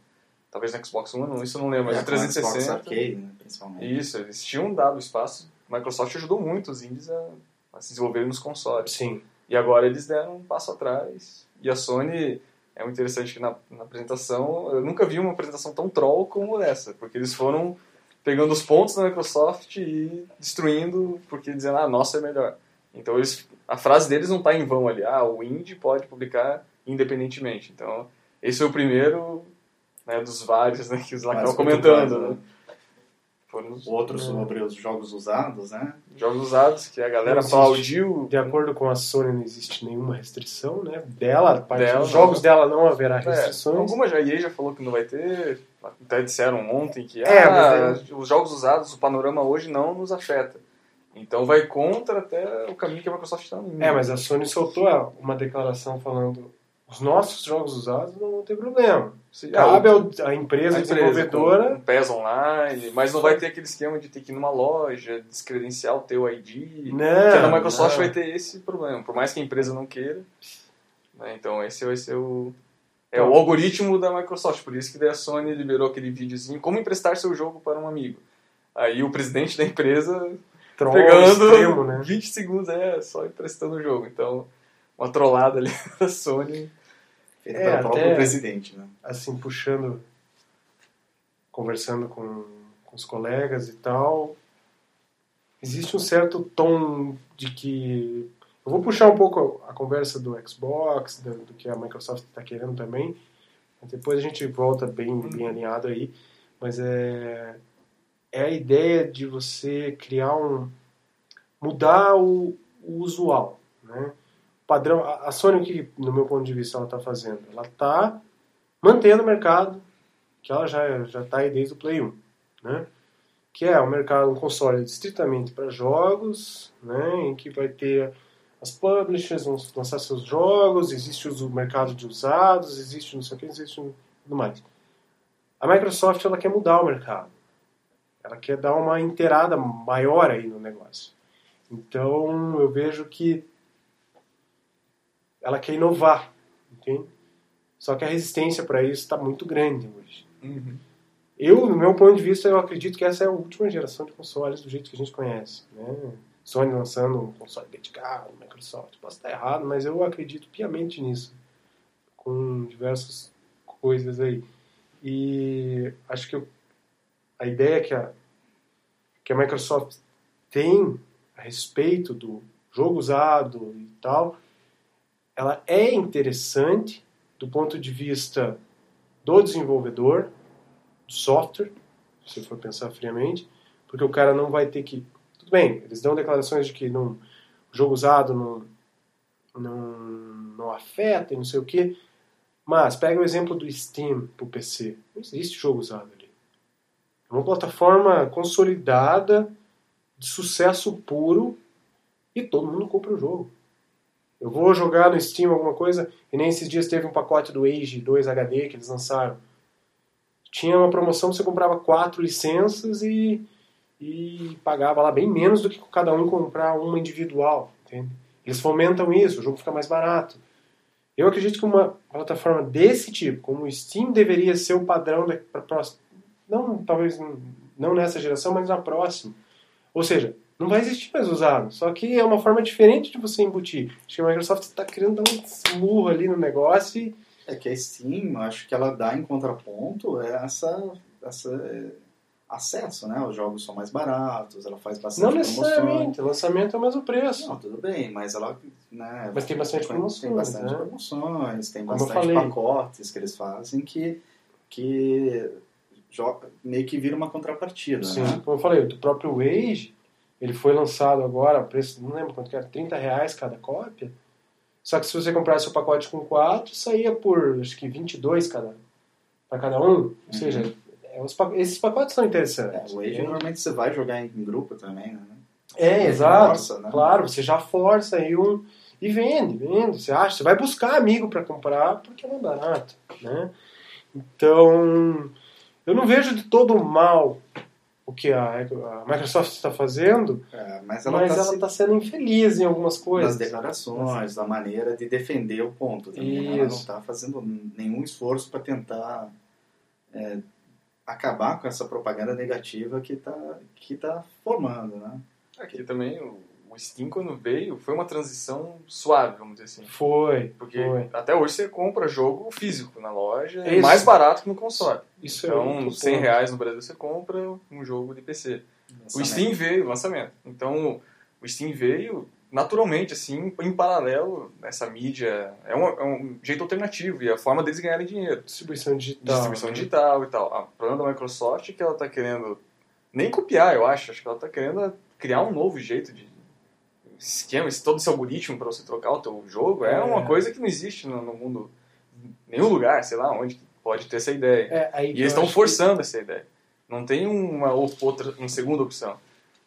Talvez no Xbox One, não, isso eu não lembro, mas é, o com Xbox 360. Arcade, né, principalmente. Isso, eles tinham dado espaço. A Microsoft ajudou muito os indies a, a se desenvolverem nos consoles. Sim. E agora eles deram um passo atrás. E a Sony, é muito interessante que na, na apresentação, eu nunca vi uma apresentação tão troll como essa, porque eles foram pegando os pontos da Microsoft e destruindo, porque dizendo, ah, nossa é melhor. Então eles, a frase deles não está em vão ali, ah, o indie pode publicar independentemente. Então, esse foi o primeiro né, dos vários né, que os lá muito comentando. bom, Né? Foram Outro É. sobre os jogos usados, né? jogos usados que a galera aplaudiu. De acordo com a Sony, não existe nenhuma restrição, né? Dela, Dela, dos jogos dela não haverá É, restrições. alguma já, a EA já falou que não vai ter, até disseram ontem que É, ah, mas os jogos usados, o panorama hoje não nos afeta. Então vai contra até o caminho que a Microsoft está indo. É, mas a Sony soltou uma declaração falando os nossos jogos usados não vão ter problema. Se- Cabe ao- à empresa a desenvolvedora PES online, mas não vai ter aquele esquema de ter que ir numa loja, descredenciar o teu ID. Não, que a Microsoft não. vai ter esse problema, por mais que a empresa não queira. né, Então esse vai ser o... É o algoritmo da Microsoft, por isso que a Sony liberou aquele videozinho, como emprestar seu jogo para um amigo. Aí o presidente da empresa troll pegando extremo, né? 20 segundos, é, só emprestando o jogo. Então, uma trollada ali da Sony. Feito É, pelo próprio presidente, né? assim, puxando, conversando com, com os colegas e tal, existe um certo tom de que. Eu vou puxar um pouco a conversa do Xbox, do, do que a Microsoft está querendo também, depois a gente volta bem, bem alinhado aí. Mas é, é a ideia de você criar um. mudar o, o usual, né? Padrão. A Sony, que, no meu ponto de vista, ela está fazendo? Ela está mantendo o mercado que ela já já está aí desde o Play 1, né? Que é um mercado, um console estritamente para jogos, né? Em que vai ter as publishers vão lançar seus jogos, existe o mercado de usados, existe não sei o que, existe tudo mais. A Microsoft ela quer mudar o mercado. Ela quer dar uma inteirada maior aí no negócio. Então, eu vejo que ela quer inovar, entende? Só que a resistência para isso está muito grande hoje. Uhum. Eu, no meu ponto de vista, eu acredito que essa é a última geração de consoles do jeito que a gente conhece. Né? Sony lançando um console dedicado, Microsoft. Posso estar errado, mas eu acredito piamente nisso. Com diversas coisas aí. E acho que eu, a ideia que a, que a Microsoft tem a respeito do jogo usado e tal, ela é interessante do ponto de vista do desenvolvedor, do software, se for pensar friamente, porque o cara não vai ter que. Tudo bem, eles dão declarações de que não, o jogo usado não, não, não afeta e não sei o que, mas pega o exemplo do Steam para o PC. Não existe jogo usado ali. É uma plataforma consolidada, de sucesso puro, e todo mundo compra o jogo. Eu vou jogar no Steam alguma coisa, e nem esses dias teve um pacote do Age 2 HD que eles lançaram. Tinha uma promoção, você comprava quatro licenças e, e pagava lá bem menos do que cada um comprar uma individual. Entende? Eles fomentam isso, o jogo fica mais barato. Eu acredito que uma plataforma desse tipo, como o Steam, deveria ser o padrão para próxima. Não, talvez não nessa geração, mas na próxima. Ou seja, não vai existir mais usado. Só que é uma forma diferente de você embutir. Acho que a Microsoft está querendo dar um smurro ali no negócio e... É que a Steam, acho que ela dá em contraponto essa, essa é, acesso, né? Os jogos são mais baratos, ela faz bastante Não necessariamente, o lançamento é o mesmo preço. Não, tudo bem, mas ela... Né, mas tem bastante promoções, Tem bastante né? promoções, tem Como bastante pacotes que eles fazem que, que joga, meio que vira uma contrapartida, Sim, né? como eu falei, o próprio Wage, ele foi lançado agora, preço, não lembro quanto que era, 30 reais cada cópia. Só que se você comprasse o pacote com 4, saía por, acho que 22 cada, para cada um. Ou seja, é, os esses pacotes são É, interessantes. o Age entende? normalmente você vai jogar em grupo também, né? É, exato. Força, né? Claro, você já força aí um. E vende, vende. Você acha? Você vai buscar amigo para comprar porque é mais barato. Né? Então, eu não vejo de todo mal o que a, a Microsoft está fazendo, É, mas ela está ela está sendo infeliz em algumas das coisas. declarações, da maneira de defender o ponto. Também. Ela não está fazendo nenhum esforço para tentar é, acabar com essa propaganda negativa que está que tá formando, né? Aqui também, o, o Steam, quando veio, foi uma transição suave, vamos dizer assim. Foi, Porque foi. até hoje você compra jogo físico na loja, é mais barato que no console. Isso é Então, outro 100 ponto. reais no Brasil você compra um jogo de PC. O Steam veio, lançamento. Então, o Steam veio naturalmente, assim, em paralelo, essa mídia. É um, é um jeito alternativo e a forma deles ganharem dinheiro. Distribuição digital. Distribuição né? digital e tal. A problema da Microsoft é que ela está querendo nem copiar, eu acho. Acho que ela está querendo criar um novo jeito de esquema, esse, todo esse algoritmo para você trocar o teu jogo. É, É. uma coisa que não existe no, no mundo, nenhum lugar, sei lá, onde pode ter essa ideia. É, E eles estão acho que- forçando essa ideia. Não tem uma ou- outra, uma segunda opção.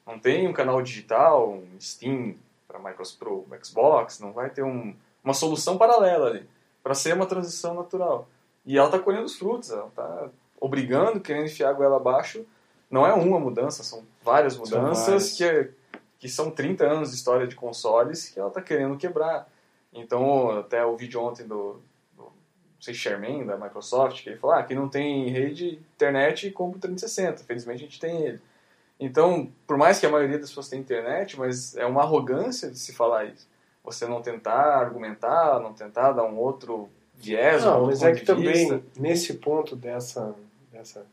Não tem um canal digital, um Steam para Microsoft Pro, Xbox, não vai ter um, uma solução paralela ali para ser uma transição natural. E ela está colhendo os frutos, ela está obrigando, querendo enfiar a goela abaixo. Não é uma mudança, são várias São mudanças várias. que, é- que são 30 anos de história de consoles que ela está querendo quebrar. Então, até o vídeo ontem do, do sei, Sherman, da Microsoft, que ele falou, ah, não tem rede, internet, compra o 360. Felizmente a gente tem ele. Então, por mais que a maioria das pessoas tenha internet, mas é uma arrogância de se falar isso. Você não tentar argumentar, não tentar dar um outro viés, um Não, outro mas é que também, vista. nesse ponto dessa, dessa.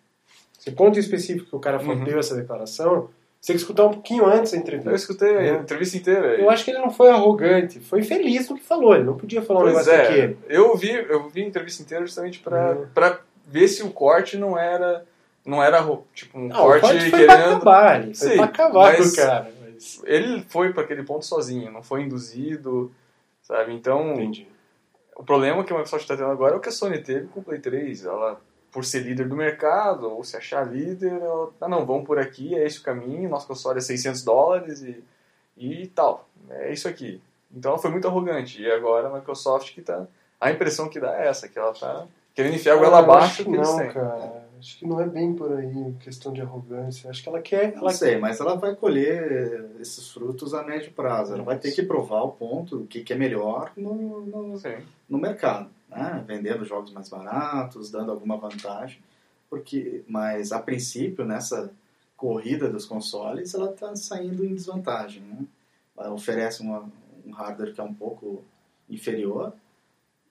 Esse ponto específico que o cara Uhum. deu essa declaração, você tem que escutar um pouquinho antes da Eu entrevista. escutei a É. entrevista inteira. Eu acho que ele não foi arrogante, foi feliz no que falou. Ele não podia falar um Pois negócio é, daquele. eu vi, eu vi a entrevista inteira justamente pra, Uhum. pra ver se o corte não era, não era tipo um Não, o corte, corte foi pra querendo. acabar, ele foi Sim, pra acabar mas- o cara. Mas... Ele foi para aquele ponto sozinho, não foi induzido, sabe? Então, Entendi. o problema que a Microsoft está tendo agora é o que a Sony teve com o Play 3. Ela, por ser líder do mercado, ou se achar líder, ela, ah não, vamos por aqui, é esse o caminho, nosso console é 600 dólares e, e tal. É isso aqui. Então ela foi muito arrogante. E agora a Microsoft que tá... A impressão que dá é essa, que ela tá querendo enfiar a goela Ah, eu abaixo acho que que eles não, têm. cara. Acho que não é bem por aí, questão de arrogância. Acho que ela quer. Não Ela sei, mas ela vai colher esses frutos a médio prazo. Ela vai ter que provar o ponto, o que, que é melhor no, no, no mercado, né? vendendo jogos mais baratos, dando alguma vantagem, porque, mas a princípio nessa corrida dos consoles ela está saindo em desvantagem, né? Ela oferece uma, um hardware que é um pouco inferior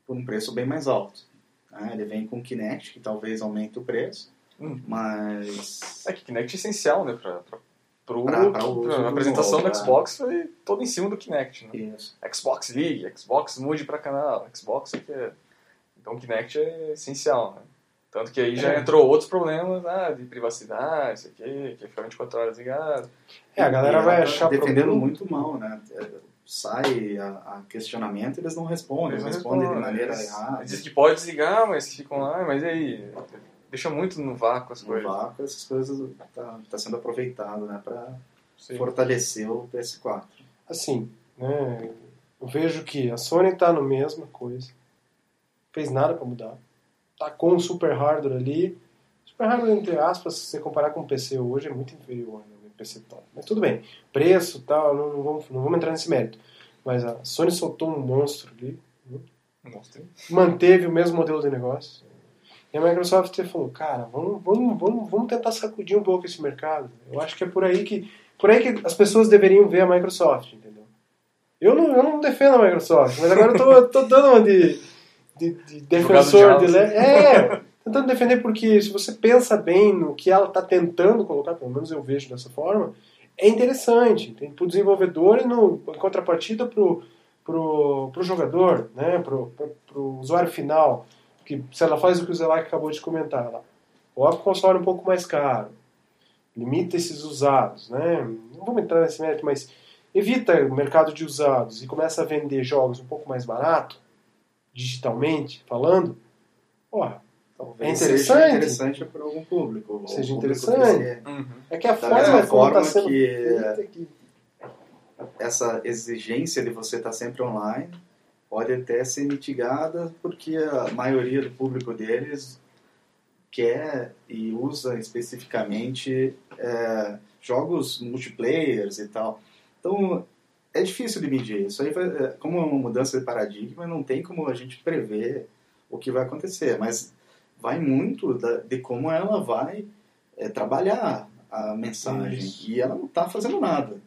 por um preço bem mais alto. né? Ele vem com Kinect que talvez aumente o preço, Hum. mas É que Kinect é essencial, né? Pra, pra, pro, Pra- pra uso a do apresentação jogo, do né? Xbox foi toda em cima do Kinect, né? Xbox League, Xbox mude pra canal, Xbox é que é... Então o Kinect é essencial, né? Tanto que aí já É. entrou outros problemas ah, de privacidade, isso aqui, que fica 24 horas ligado. É, a galera E vai achar defendendo problema. muito mal, né? É, Sai a, a questionamento, eles não respondem, Eles não respondem de respondem, maneira eles- errada. Eles dizem que pode desligar, mas ficam lá, mas e aí? Deixa muito no vácuo as No coisas. vácuo, essas coisas tá, tá sendo aproveitado, né? Para Sim. fortalecer o PS4. Assim, né? Eu vejo que a Sony tá no mesma coisa. Fez nada pra mudar. Tá com o super hardware ali. Super hardware, entre aspas, se você comparar com o PC hoje, é muito inferior ao PC top. Mas tudo bem. Preço e tal, não, não, vamos, não vamos entrar nesse mérito. Mas a Sony soltou um monstro ali. Manteve o mesmo modelo de negócio. E a Microsoft falou, cara, vamos, vamos, vamos, vamos tentar sacudir um pouco esse mercado. Eu acho que é por aí que, por aí que as pessoas deveriam ver a Microsoft, entendeu? Eu não, eu não defendo a Microsoft, mas agora eu tô, eu tô dando uma de, de, de defensor de de le... É, tentando defender porque se você pensa bem no que ela está tentando colocar, pelo menos eu vejo dessa forma, é interessante. Para o desenvolvedor e no, em contrapartida para o pro, pro jogador, né, pro, pro, pro usuário final, que se ela faz o que o Zelac acabou de comentar, ela coloca o console um pouco mais caro, limita esses usados, né, não vamos entrar nesse mérito, mas evita o mercado de usados e começa a vender jogos um pouco mais barato, digitalmente falando, porra, Talvez É seja interessante. interessante para algum público. Seja público interessante. Uhum. é que a Da forma está forma sendo que- essa exigência de você estar sempre online pode até ser mitigada porque a maioria do público deles quer e usa especificamente é, jogos multiplayers e tal. Então é difícil de medir. Isso aí vai, é, como é uma mudança de paradigma, não tem como a gente prever o que vai acontecer, mas vai muito da- de como ela vai é, trabalhar a mensagem Isso. e ela não está fazendo nada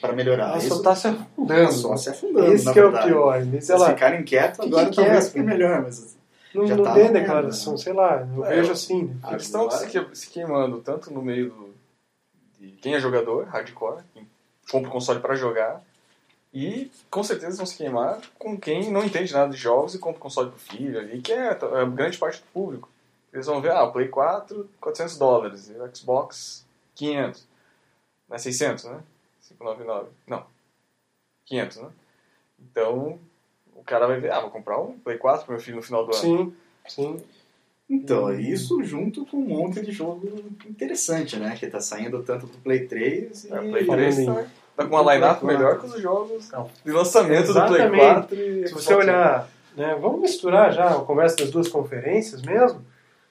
para melhorar. ela só Isso está se afundando. só se afundando, Esse é o pior. Vez Se ela ficarem quietos, agora que talvez é, fique cara? melhor, mas não, já não tá dê declaração, sei lá, eu É, vejo assim. né? Eles estão Agora- se, que- se queimando tanto no meio do, de quem é jogador, hardcore, quem compra o console para jogar, e com certeza vão se queimar com quem não entende nada de jogos e compra o console pro filho ali, que é a grande parte do público. Eles vão ver, ah, o Play 4, 400 dólares, e o Xbox, 500. Não é 600, né? 599. Não. 500, né? Então, o cara vai ver, ah, vou comprar um Play 4 pro meu filho no final do ano. Sim, sim. Então, Hum. isso junto com um monte de jogo interessante, né? Que tá saindo tanto do Play 3 e... É, Play Falando 3 em- tá, tá com uma line-up melhor 4. que os jogos Não. de lançamento do Play Exatamente. 4 e Se você olhar, né, vamos misturar já a conversa das duas conferências mesmo.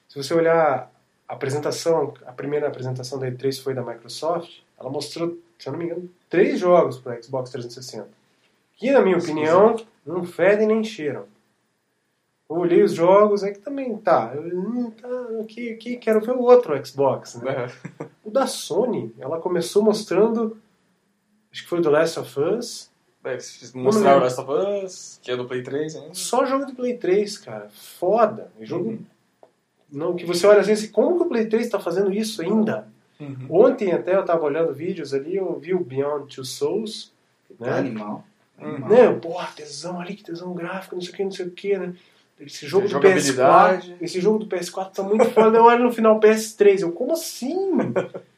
Se você olhar a apresentação, a primeira apresentação da E3 foi da Microsoft, ela mostrou, se eu não me engano, três jogos para Xbox 360. Que, na minha opinião, não fedem nem cheiram. Eu olhei os jogos, é que também tá. Eu, tá aqui, aqui, quero ver o outro Xbox. Né? É. O da Sony, ela começou mostrando, acho que foi do Last of Us, É, mostraram Last of Us, que é do Play 3 ainda. Só jogo de Play 3, cara. Foda. Jogo. Uhum. Não, que você olha assim, assim, como que o Play 3 está fazendo isso ainda? Uhum. Ontem até eu tava olhando vídeos ali, eu vi o Beyond Two Souls, né? animal. animal. né? Porra, tesão ali, que tesão gráfico, não sei o que, não sei o que, né? Esse jogo do PS4, Jogabilidade. esse jogo do PS4 tá muito foda. Eu olho no final PS3, eu, como assim?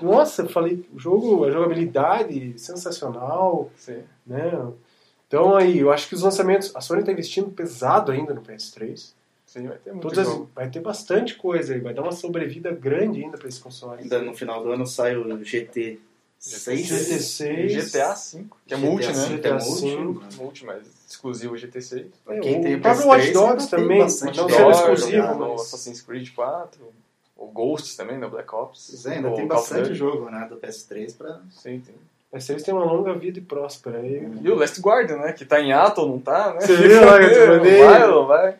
Nossa, eu falei, o jogo, a jogabilidade sensacional, Sim. né? Então aí, eu acho que os lançamentos, a Sony tá investindo pesado ainda no PS3. Sim, vai ter muito Todas as- jogo. vai ter bastante coisa aí, vai dar uma sobrevida grande ainda para esse console. Ainda no final do ano sai o GT 6 GT6. GTA V, que é GTA multi, né? GTA é multi. V. Multi, mas exclusivo GT6. Pra quem É, tem o próprio PS3, Watch Dogs também, não sendo pra exclusivo, jogar. mas- o Assassin's Creed 4, o Ghosts também, da Black Ops. Pois é, ainda tem bastante Duty. jogo né, do PS3 pra. Sim, tem. Mas eles têm uma longa vida e próspera. Aí, E o Last Guardian, né? Que tá em ato ou não tá, né? Você viu lá que eu te vai ou não vai?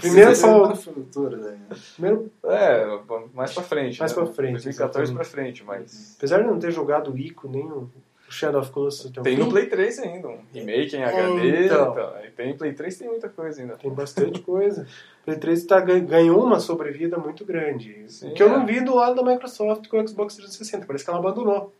primeiro Sim, só. futuro, né? Primeiro, É, mais pra frente. Mais né? pra frente, 2014 exatamente. pra frente, mas... apesar de não ter jogado o Ico nem o Shadow of Colossus até o Tem no Play 3 ainda, um remake em É, HD. então. Então. tem no Play 3 tem muita coisa ainda. Tem bastante coisa. O Play 3 tá, gan- ganhou uma sobrevida muito grande. Sim, que eu é. não vi do lado da Microsoft com o Xbox 360. Parece que ela abandonou.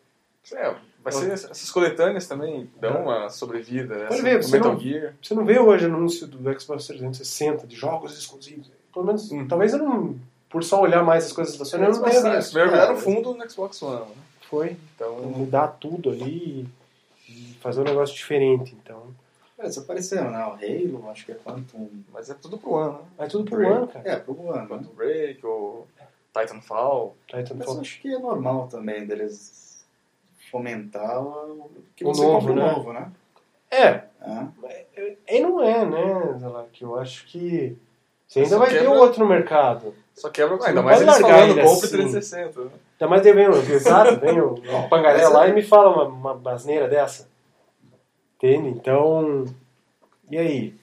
É, vai ser, essas coletâneas também dão uma sobrevida. Pode essa, ver, você Metal não- Gear. Você não vê hoje anúncio do Xbox 360 de jogos exclusivos. Pelo menos, Uhum. talvez eu não. Por só olhar mais as coisas da Sony, eu não Eles visto. mergulharam É, fundo no Xbox One. né? Foi Então, mudar tudo ali e fazer um negócio diferente. Então, Mas apareceram, né? O Halo, acho que é Quantum. mas é tudo pro ano, né? vai tudo pro Break. ano, cara. É, pro ano. né? Quantum Break, o Titanfall. Mas Titanfall. acho que é normal também deles fomentar o que O você novo, compra né? novo, né? É, É. e não é, né, que eu acho que você ainda vai ter quebra- outro no mercado. Só quebra. Você Ainda mais eles falando, compre assim. 360. Né? Ainda mais vem o exato, vem o pangaré lá e me fala uma, uma basneira dessa. Entende? Então, e aí?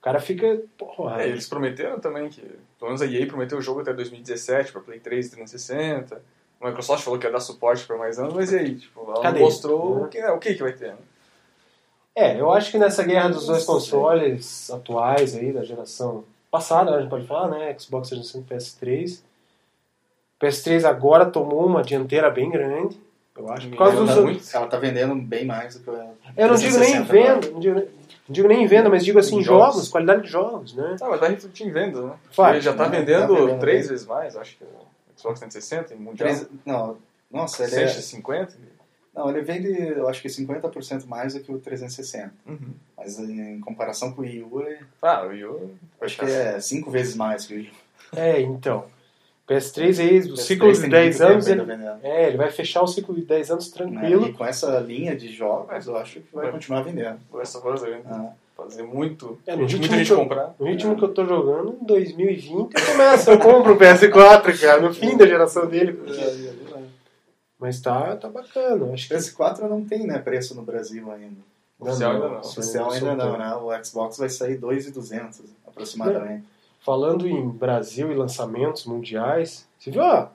O cara fica, porra, É, eles prometeram também que. Pelo menos a EA prometeu o jogo até 2017 pra Play 3 e 360. A Microsoft falou que ia dar suporte por mais anos, mas e aí? Tipo, ela Cadê? não mostrou Uhum. o que, é, o que, que vai ter. Né? É, eu acho que nessa guerra dos dois consoles atuais aí, da geração passada, a gente pode falar, né? Xbox 360 e PS3. O PS3 agora tomou uma dianteira bem grande, eu acho, por causa ela, dos... tá, muito- ela tá vendendo bem mais do que o Eu não digo nem em 360 agora. venda, não digo, nem- não digo nem em venda, mas digo assim, jogos, jogos. qualidade de jogos, né? Ah, mas vai refletir em vendas, né? Vai. Ele já tá Não, vendendo tá vendendo três bem. vezes mais, acho que o Xbox 360 em mundial. Três- Não, nossa, ele é, 150? Não, ele vende, eu acho que 50% mais do que o 360. Uhum. Mas em comparação com o Wii U, é- Ah, o Wii U... acho que é 5 vezes mais que o Wii U. É, então. PS3 aí, o PS3 ciclo de tem 10 muito anos, ele, vendendo. é, ele vai fechar o ciclo de 10 anos tranquilo. E com essa linha de jogos, eu acho que vai É. continuar vendendo. O Last of Us vai Ah, fazer muito... É, no muita ritmo gente que eu- comprar. No ritmo que eu tô jogando, em 2020 eu começo, eu compro o PS4, cara, no fim da geração dele. porque- Mas tá, tá bacana, acho que PS4 não tem né, preço no Brasil ainda. Oficial ainda não. Oficial ainda não, né? O Xbox vai sair 2,200 aproximadamente. Falando em Brasil e lançamentos mundiais, você viu a,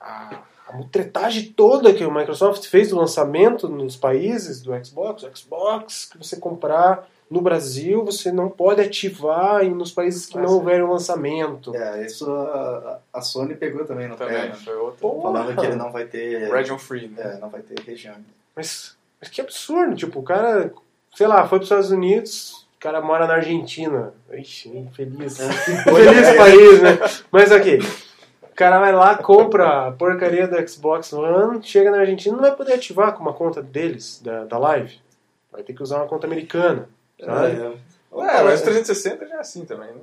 a, a mutretagem toda que o Microsoft fez do lançamento nos países do Xbox? O Xbox que você comprar no Brasil, você não pode ativar nos países que Ah, não sim. houver um lançamento. É, isso a, a Sony pegou também no Também, pé, né? foi outro. Porra! Falando que ele não vai ter. Region Free, né? É, não vai ter região. Mas, mas que absurdo, tipo, o cara, sei lá, foi para os Estados Unidos, o cara mora na Argentina. Ixi, infeliz. Infeliz país, né? Mas aqui, o cara vai lá, compra a porcaria do Xbox One, chega na Argentina não vai poder ativar com uma conta deles, da, da Live. Vai ter que usar uma conta americana. Sabe? É, mas o 360 já é assim também, né?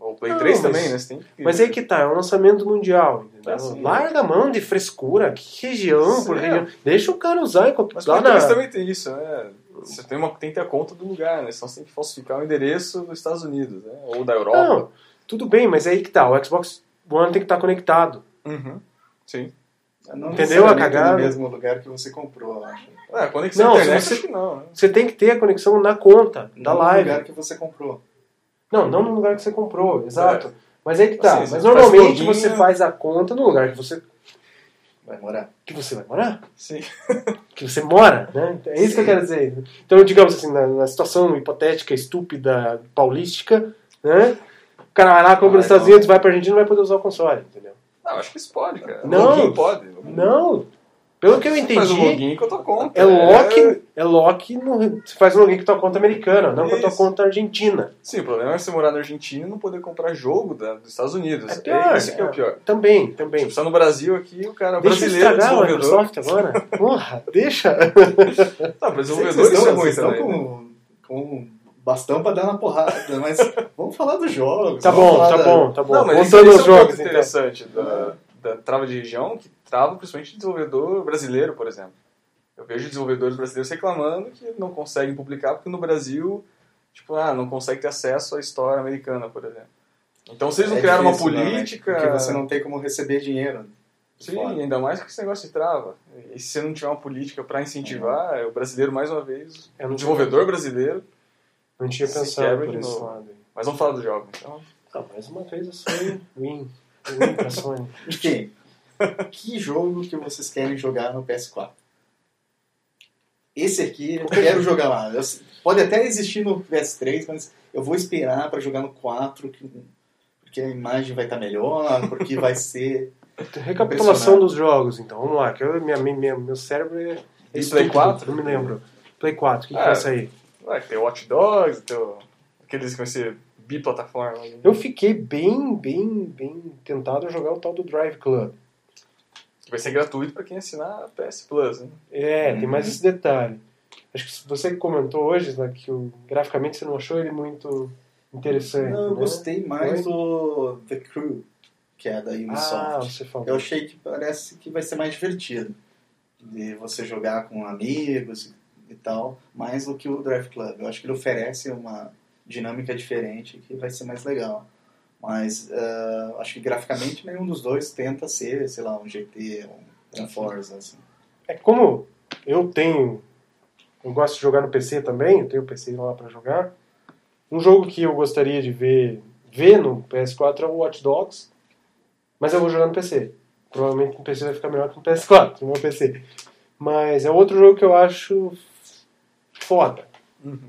O Play Não, 3 mas- também, né? Tem que... Mas aí que tá, é um lançamento mundial, entendeu? Ah, sim. Larga a mão de frescura, que região por Sim, região. Deixa o cara usar qualquer Mas lá o Play 3 na- também tem isso, né? Você tem, uma, tem que ter a conta do lugar, né? Senão você tem que falsificar o endereço dos Estados Unidos, né? Ou da Europa. Não, tudo bem, mas aí que tá, o Xbox One tem que estar conectado. Uhum. Sim. Não Entendeu a necessariamente cagada? no mesmo lugar que você comprou, eu acho. É, conexão Não, internet você- acho que não, né? Você tem que ter a conexão na conta da Não no live. lugar que você comprou. Não, não no lugar que você comprou, exato. Mas aí que tá. Assim, mas normalmente você né? faz a conta no lugar que você, Vai morar. que você vai morar. Sim. Que você mora, né? É isso que eu quero dizer. Então, digamos assim, na, na situação hipotética, estúpida, paulística, né? O cara vai lá, compra Vai, nos Estados não. Unidos, vai pra Argentina não vai poder usar o console, entendeu? Não, acho que isso pode, cara. Não. Login pode. Não. Pelo que eu Você faz entendi, login com a tua conta. é lock, é lock no, você faz um login com a tua conta americana, não com a tua Isso. conta argentina. Sim, o problema é você morar na Argentina e não poder comprar jogo da- dos Estados Unidos. É pior, Isso que é o pior. Também, também. Tipo, está no Brasil aqui, o cara Deixa brasileiro, estragar o desenvolvedor. Microsoft agora. Porra, deixa. Tá, mas desenvolvedor isso é ruim também. né? com, com bastão pra dar na porrada, mas vamos falar dos jogos. Tá bom, tá da- bom, tá bom. Não, mas isso, Voltando isso aos é um ponto jogos, então. interessante da, da trava de região, que trava principalmente desenvolvedor brasileiro, por exemplo. Eu vejo desenvolvedores brasileiros reclamando que não conseguem publicar porque no Brasil, tipo, ah, não consegue ter acesso à história americana, por exemplo. Então, se eles não É criaram uma difícil, né? política... Porque você não tem como receber dinheiro. de Sim, fora. ainda mais que esse negócio de trava. E se você não tiver uma política para incentivar, é o brasileiro, mais uma vez, É, não desenvolvedor brasileiro. Não tinha Se pensado por esse novo. lado. Mas vamos falar do jogo. Então, Ah, mais uma vez a Sony win. Win pra Sony. Enfim, que jogo que vocês querem jogar no PS4? Esse aqui eu quero jogar lá. Eu- pode até existir no PS3, mas eu vou esperar para jogar no 4, que- porque a imagem vai estar melhor, porque vai ser. Recapitulação dos jogos, então. Vamos lá, que eu, minha, minha, meu cérebro é. é estúpido, Play 4? Não me lembro. Play 4, o que, que Ah, vai sair? Vai ter Watch Dogs, tem o- aqueles que vão ser biplataforma. né? Eu fiquei bem, bem, bem tentado a jogar o tal do Drive Club. Que vai ser gratuito para quem assinar a PS Plus. Né? É, tem mais esse detalhe. Acho que você comentou hoje né, que o, graficamente você não achou ele muito interessante. Não, eu né? gostei mais do The Crew, que é da Ah, Ubisoft. você falou. eu achei que parece que vai ser mais divertido. De você jogar com amigos e tal, mais do que o Drive Club. Eu acho que ele oferece uma dinâmica diferente que vai ser mais legal. Mas ah, acho que graficamente nenhum dos dois tenta ser, sei lá, um GT ou um Forza. Assim. É como eu tenho. Eu gosto de jogar no PC também, eu tenho o PC lá pra jogar. Um jogo que eu gostaria de ver, ver no PS4 é o Watch Dogs, mas eu vou jogar no PC. Provavelmente no PC vai ficar melhor que no PS4, no meu PC. Mas é outro jogo que eu acho foda.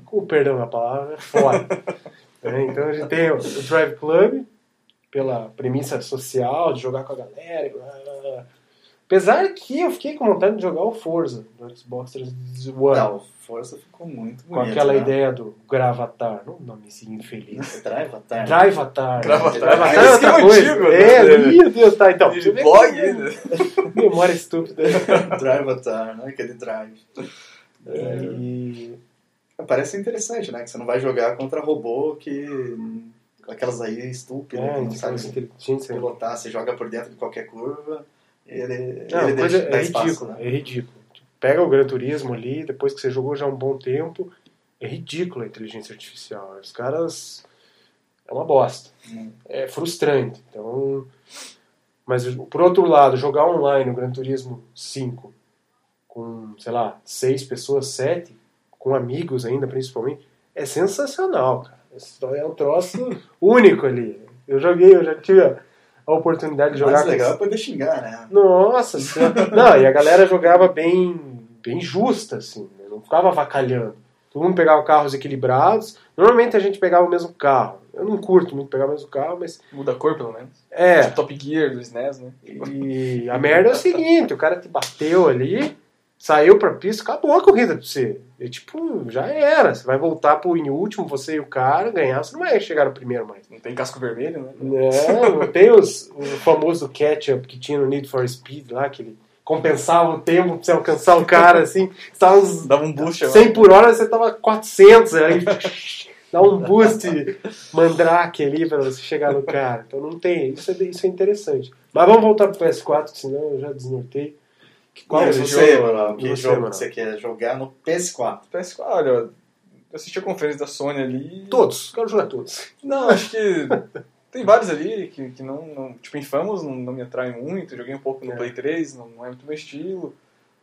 Com o perdão da palavra, foda. É, então a gente tem o o Drive Club, pela premissa social, de jogar com a galera. Apesar que eu fiquei com vontade de jogar o Forza do Xbox 360 One. Não, o Forza ficou muito com bonito. aquela né? ideia do Gravatar. Não, nomezinho infeliz. Drivatar. Drivatar. Gravatar. Gravatar é é outra um coisa. antigo, é, né? meu Deus, tá. Então, De blog ainda. memória estúpida. Drivatar, né? Aquele drive. E... Parece interessante, né? Que você não vai jogar contra robô que. aquelas aí estúpidas, É, que não sabe inteligência. pilotar. Você joga por dentro de qualquer curva, ele, Não, ele deixa, é espaço, ridículo, né? é ridículo. Pega o Gran Turismo ali, depois que você jogou já um bom tempo, é ridículo a inteligência artificial. Os caras. É uma bosta. Hum. É frustrante. Então. Mas, por outro lado, jogar online o Gran Turismo 5 com, sei lá, seis pessoas, sete, com amigos ainda, principalmente, é sensacional, cara. É um troço único ali. Eu joguei, eu já tive a a oportunidade de jogar mais com legal é poder xingar, né? nossa senhora. Não, e a galera jogava bem, bem justa, assim, né? não ficava avacalhando. Todo mundo pegava carros equilibrados. Normalmente a gente pegava o mesmo carro. Eu não curto muito pegar o mesmo carro, mas. Muda a cor, pelo menos. É. Top Gear do SNES, né? E a merda é o seguinte: o cara te bateu ali, saiu pra pista, acabou a corrida pra você. E tipo, já era. Você vai voltar pro em último, você e o cara, ganhar, você não vai chegar no primeiro mais. Não tem casco vermelho, né? Não, não tem os, o famoso catch-up que tinha no Need for Speed lá, que ele compensava o tempo pra você alcançar o cara, assim. Você tava uns Dava um boost. 100 por hora, você tava 400, aí dá um boost mandrake ali pra você chegar no cara. Então não tem, isso é, isso é interessante. Mas vamos voltar pro PS4, que senão eu já desnortei. Qual é você, jogo? Manuel, que você, jogo que você quer jogar no PS4? PS4, olha, eu assisti a conferência da Sony ali. Todos, quero jogar todos. Não, acho que tem vários ali que, que não, não- Tipo, Infamous não, não me atrai muito. Joguei um pouco no É. Play 3, não, não é muito meu estilo.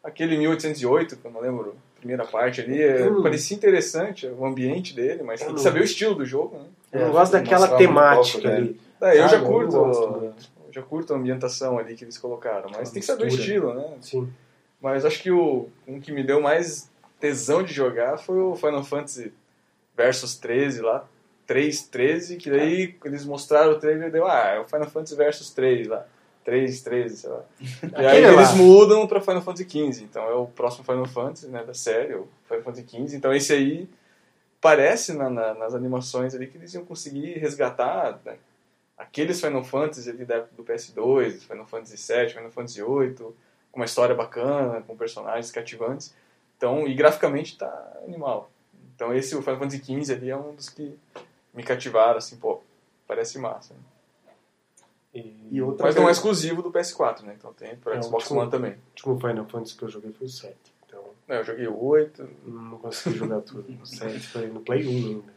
Aquele 1808, que eu não lembro, primeira parte ali, é, Hum. parecia interessante o ambiente dele, mas Eu tem que saber o estilo do jogo, né? Eu não É, gosto daquela temática pouco, ali. É, eu Ah, já curto. eu já curto a ambientação ali que eles colocaram, mas tem que saber o estilo, né? Sim. Mas acho que o um que me deu mais tesão de jogar foi o Final Fantasy Versus 13 lá. 3, 13, que daí eles mostraram o trailer e deu, ah, é o Final Fantasy Versus 3 lá. 3, 13, sei lá. E aí lá. eles mudam pra Final Fantasy 15. Então é o próximo Final Fantasy, né, da série, o Final Fantasy 15. Então esse aí parece na- na- nas animações ali que eles iam conseguir resgatar né, aqueles Final Fantasy ali da época do PS2, Final Fantasy 7, Final Fantasy 8, com uma história bacana, com personagens cativantes. Então, e graficamente tá animal. Então esse, o Final Fantasy 15 ali é um dos que me cativaram, assim, pô, parece massa. né? E, E outra Mas não é exclusivo do PS4, né? Então tem pro É, o Xbox último- One também. o último Final Fantasy que eu joguei foi o 7. Então, Não, eu joguei o 8. não consegui jogar tudo. O 7 foi no Play 1 ainda.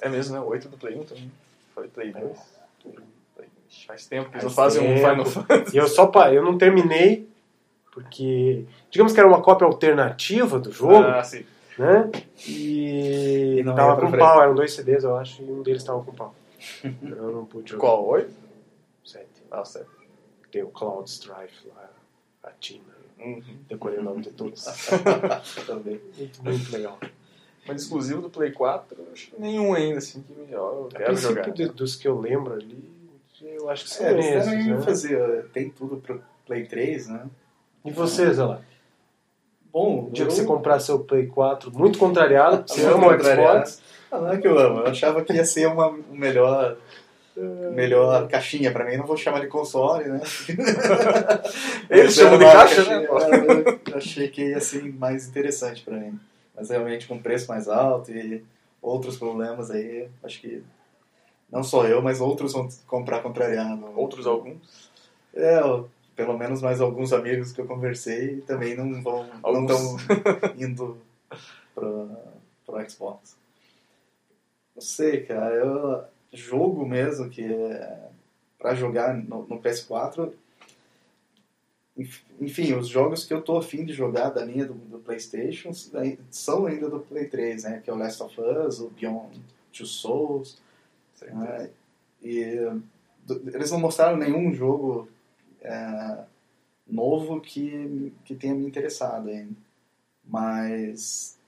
É mesmo, né? O 8 do Play 1 também. Foi Play 2. Play- Faz tempo que eles não Faz fazem um. Final Fantasy. E eu só eu não terminei porque digamos que era uma cópia alternativa do jogo, Ah, sim. né? E, E não tava com frente. pau, eram dois CDs, eu acho, e um deles tava com pau. Eu não pude jogar. Qual? O 8? O 7. Ah, certo. Tem o Cloud Strife lá, a Tina. Uhum. Decorei o nome de todos. Também. Muito, muito legal. Mas exclusivo do Play 4, eu acho que nenhum ainda, assim, que me ó, eu quero jogar. princípio, de- dos que eu lembro ali, eu acho que são É, eles esses, devem né? fazer, tem tudo pro Play 3, né? E você, Zé lá? Bom, O dia eu- que você comprar seu Play 4, muito contrariado, você ama o contrariado. Xbox, Ah, não é que eu amo, eu achava que ia ser uma um melhor, melhor caixinha pra mim, não vou chamar de console, né? Eles Mas chamam de caixa, caixinha- né? pô? é, Eu achei que ia ser mais interessante pra mim. Mas realmente com preço mais alto e outros problemas aí, acho que não só eu, mas outros vão comprar contrariado. Outros alguns. É, pelo menos mais alguns amigos que eu conversei também não vão não Alguns. estão indo pro, pro Xbox. Não sei, cara, eu jogo mesmo que é pra jogar no, no PS4. Enf- Enfim, os jogos que eu tô afim de jogar da linha do, do PlayStation são ainda do Play 3, né? Que é o Last of Us, o Beyond Two Souls, né? E do- eles não mostraram nenhum jogo é, novo que, que tenha me interessado ainda. Mas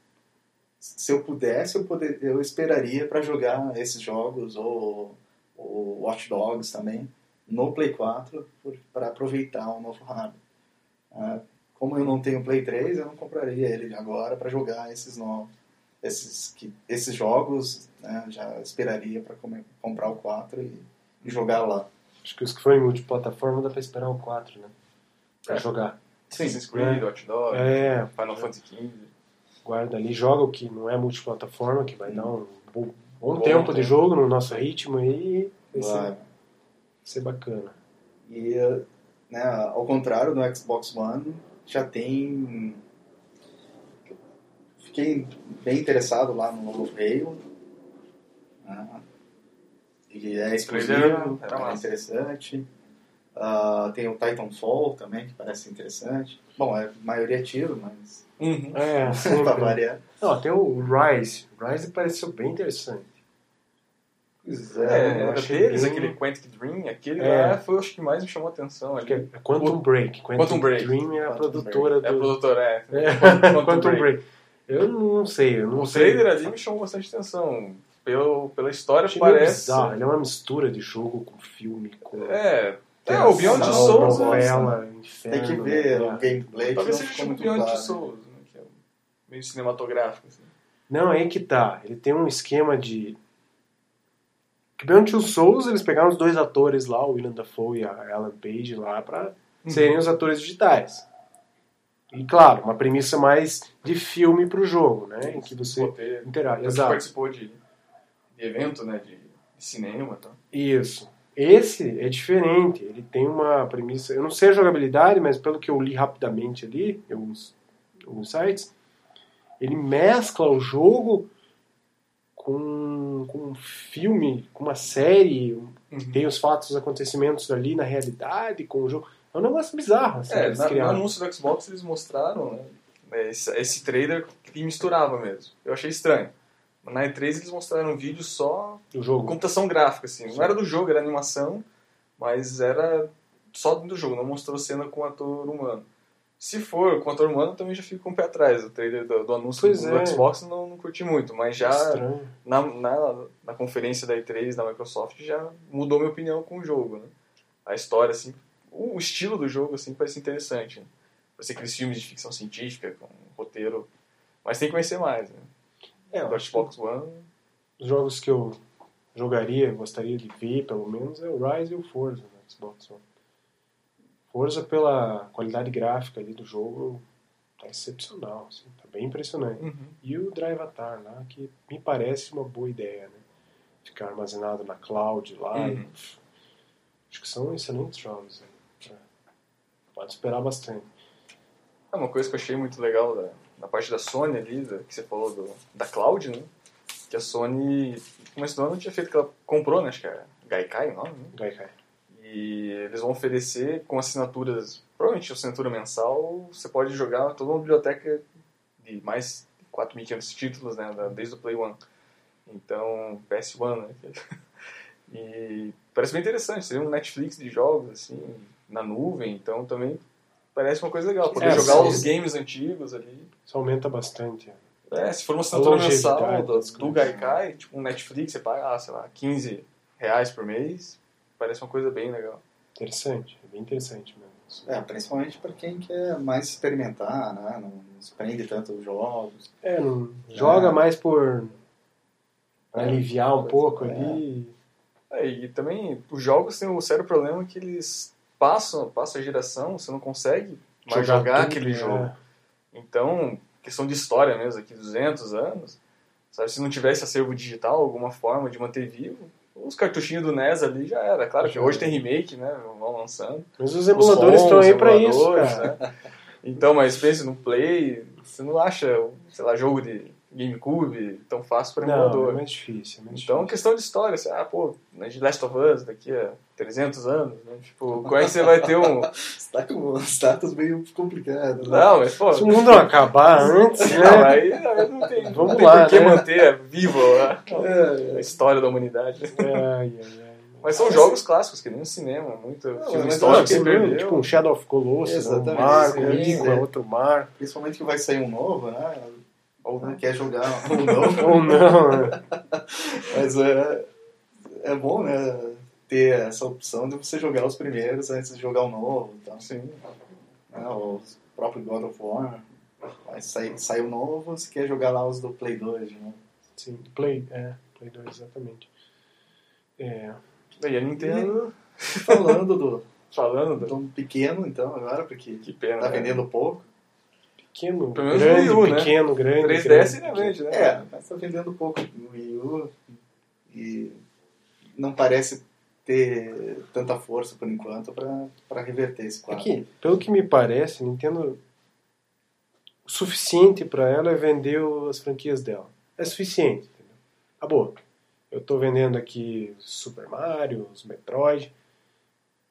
se eu pudesse, eu, poder, eu esperaria para jogar esses jogos, ou o Watch Dogs também, no Play 4, para aproveitar o novo hardware. Ah, como eu não tenho Play 3, eu não compraria ele agora para jogar esses novos. Esses, que, esses jogos, né, já esperaria para comprar o 4 e, e jogar lá. acho que os que forem multiplataforma dá pra esperar o 4, né? Pra É. jogar. Assassin's Creed, Watch Dogs, É, Final Fantasy XV. guarda ali, joga o que não é multiplataforma, que vai dar um bom, bom Bom tempo de tempo. jogo no nosso ritmo ser, Vai. Ser bacana. E, né, ao contrário do Xbox One, já tem. Fiquei bem interessado lá no novo Halo. né, E é exclusivo, é interessante. Ah, tem o Titanfall também, que parece interessante. Bom, a maioria é tiro, mas Uhum. É, pra variar. Não, tem o Rise. Rise pareceu bem interessante. Pois É, eu era achei deles, bem- aquele Quantic Dream, aquele É. lá foi acho que mais me chamou a atenção Acho que ali. é Quantum Break. Quantum, Quantum Break. Dream é a Quantum produtora É a do... produtora, é. É, Quantum, Break. Break. Eu não sei, eu não O sei. trailer ali me chamou bastante atenção. Pelo, pela história Achei parece. bizarro. Ele é uma mistura de jogo com filme, com... É, é o Beyond Two Souls. né? inferno, Tem que ver né? o gameplay, que Talvez seja tipo muito Beyond Two claro. Souls, né? que é meio cinematográfico. Assim. Não, é aí que tá. Ele tem um esquema de. Que Beyond Two Souls, eles pegaram os dois atores lá, o William Dafoe e a Ellen Page lá, pra serem os atores digitais. E claro, uma premissa mais de filme pro jogo, né? Em que você interage. Exato. participou de, de evento, né? De, cinema e tal. Isso. Esse é diferente. Ele tem uma premissa. Eu não sei a jogabilidade, mas pelo que eu li rapidamente ali, em alguns, alguns sites, ele mescla o jogo com, com um filme, com uma série, Uhum. tem os fatos, os acontecimentos ali na realidade, com o jogo. É um negócio bizarro, assim, É, na, no anúncio do Xbox eles mostraram né, esse, esse trailer que misturava mesmo. Eu achei estranho. Na E3 eles mostraram um vídeo só O jogo. computação gráfica, assim. Não era do jogo, era animação, mas era só do jogo, não mostrou cena com ator humano. Se for com ator humano, também já fico com o pé atrás. O trailer do, do anúncio Pois do, é. Xbox não, não curti muito, mas já na, na, na conferência da E3 da Microsoft já mudou minha opinião com o jogo, né? A história, assim, o estilo do jogo, assim, parece interessante. Né? Parece aqueles filmes de ficção científica, com roteiro, mas tem que conhecer mais, né? É, Do Xbox One, os jogos que eu jogaria, gostaria de ver, pelo menos, é o Rise e o Forza no Xbox One. Forza, pela qualidade gráfica ali do jogo, tá excepcional, assim, tá bem impressionante. Uhum. E o Drive Avatar lá, que me parece uma boa ideia, né? Ficar armazenado na cloud lá. Uhum. que são excelentes jogos. Né? Pode esperar bastante. É uma coisa que eu achei muito legal da, da parte da Sony ali, da, que você falou do, da Cloud, né? Que a Sony, no começo do ano, tinha feito que ela comprou, né? Acho que é Gaikai o nome, né? Gaikai. E eles vão oferecer com assinaturas, provavelmente assinatura mensal, você pode jogar toda uma biblioteca de mais de 4.500 títulos, né? Desde o Play One. Então, PS1, né? E parece bem interessante, seria um Netflix de jogos, assim, na nuvem, então também parece uma coisa legal. Poder É, jogar sim. os games antigos ali. Isso aumenta bastante. É, se for uma assinatura mensal do, do. Gaikai, tipo um Netflix, você paga, ah, sei lá, 15 reais por mês, parece uma coisa bem legal. Interessante, é bem interessante mesmo. É, principalmente para quem quer mais experimentar, né? Não, se prende tanto os jogos. É, não, joga É. mais por pra É, aliviar um pouco é. ali. É, e também os jogos têm o sério problema que eles passam, passam a geração, você não consegue mais jogar, tudo, aquele jogo. Então, questão de história mesmo, aqui 200 anos, sabe, se não tivesse acervo digital, alguma forma de manter vivo, os cartuchinhos do NES ali já era. Claro que hoje tem remake, né, vão lançando. Mas os emuladores estão aí pra isso, cara. né? Então, mas pense no Play, você não acha, sei lá, jogo de GameCube tão fácil para Não, emulador. é mais difícil. É mais Então, difícil. questão de história, assim, ah, pô, né, de Last of Us daqui a 300 anos, né? Tipo, como é que você vai ter um... Está com status meio complicado. né? Não, mas, pô... Se o mundo não acabar antes, Não, né? aí, aí não tem, Vamos não tem lá, por que né? manter vivo a, É, a história da humanidade. Ai, ai, ai. Mas são jogos clássicos, que nem no cinema, muito Não, filme histórico não, que se tem perdeu. Tipo um Shadow of Colossus, um Exatamente, mar isso com que eu ia língua, dizer. outro mar. principalmente que vai sair um novo, né? Ou não quer jogar ou não. Ou não, né? Mas é, é bom, né? Ter essa opção de você jogar os primeiros antes de jogar o novo. Então, Sim. né? O próprio God of War. Vai sair, sai o novo, você quer jogar lá os do Play 2 de novo. Sim, Play, é, Play 2, exatamente. É, E a Nintendo, Falando do, falando do... do pequeno, então, agora, porque Que pena, tá né? vendendo pouco. Pequeno, Pelo menos grande, o Wii U, né? pequeno, grande. 3DS grande, ainda vende, né? É, mas tá vendendo pouco no Wii U e não parece ter tanta força por enquanto para reverter esse quadro. Aqui, pelo que me parece, Nintendo o suficiente para ela é vender o- as franquias dela. É suficiente. Entendeu? Boa. Eu estou vendendo aqui Super Mario, os Metroid.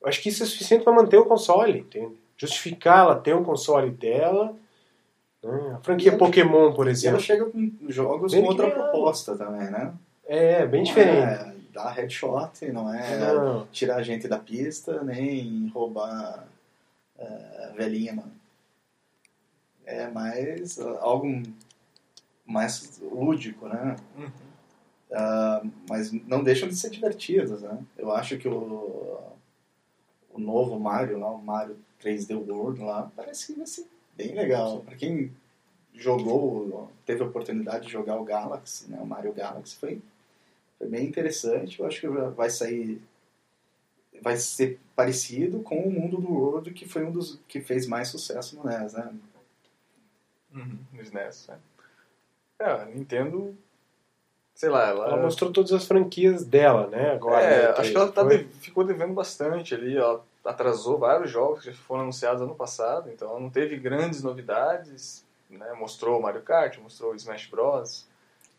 Eu acho que isso é suficiente para manter o console, entende? Justificar ela ter um console dela. Né? A franquia ela- Pokémon, por E ela exemplo, chega com jogos Bem com outra proposta também, né? é bem Não diferente. É dar headshot, não é Não, tirar a gente da pista, nem roubar é, velhinha, não. É mais uh, algo mais lúdico, né? Uhum. Ah, mas não deixam de ser divertidos, né? Eu acho que o, o novo Mario, lá, o Mario 3D World lá, parece que vai ser bem legal. Para quem jogou, teve a oportunidade de jogar o Galaxy, né? O Mario Galaxy foi, foi bem interessante. Eu acho que vai sair vai ser parecido com o mundo do World que foi um dos que fez mais sucesso no NES, né? Uhum. No SNES, né? É, a Nintendo, sei lá, ela... ela mostrou todas as franquias dela, né? Agora. é, né, acho que ela tá de- ficou devendo bastante ali, ela atrasou vários jogos que já foram anunciados ano passado, então não teve grandes novidades, né? Mostrou o Mario Kart, mostrou o Smash Bros,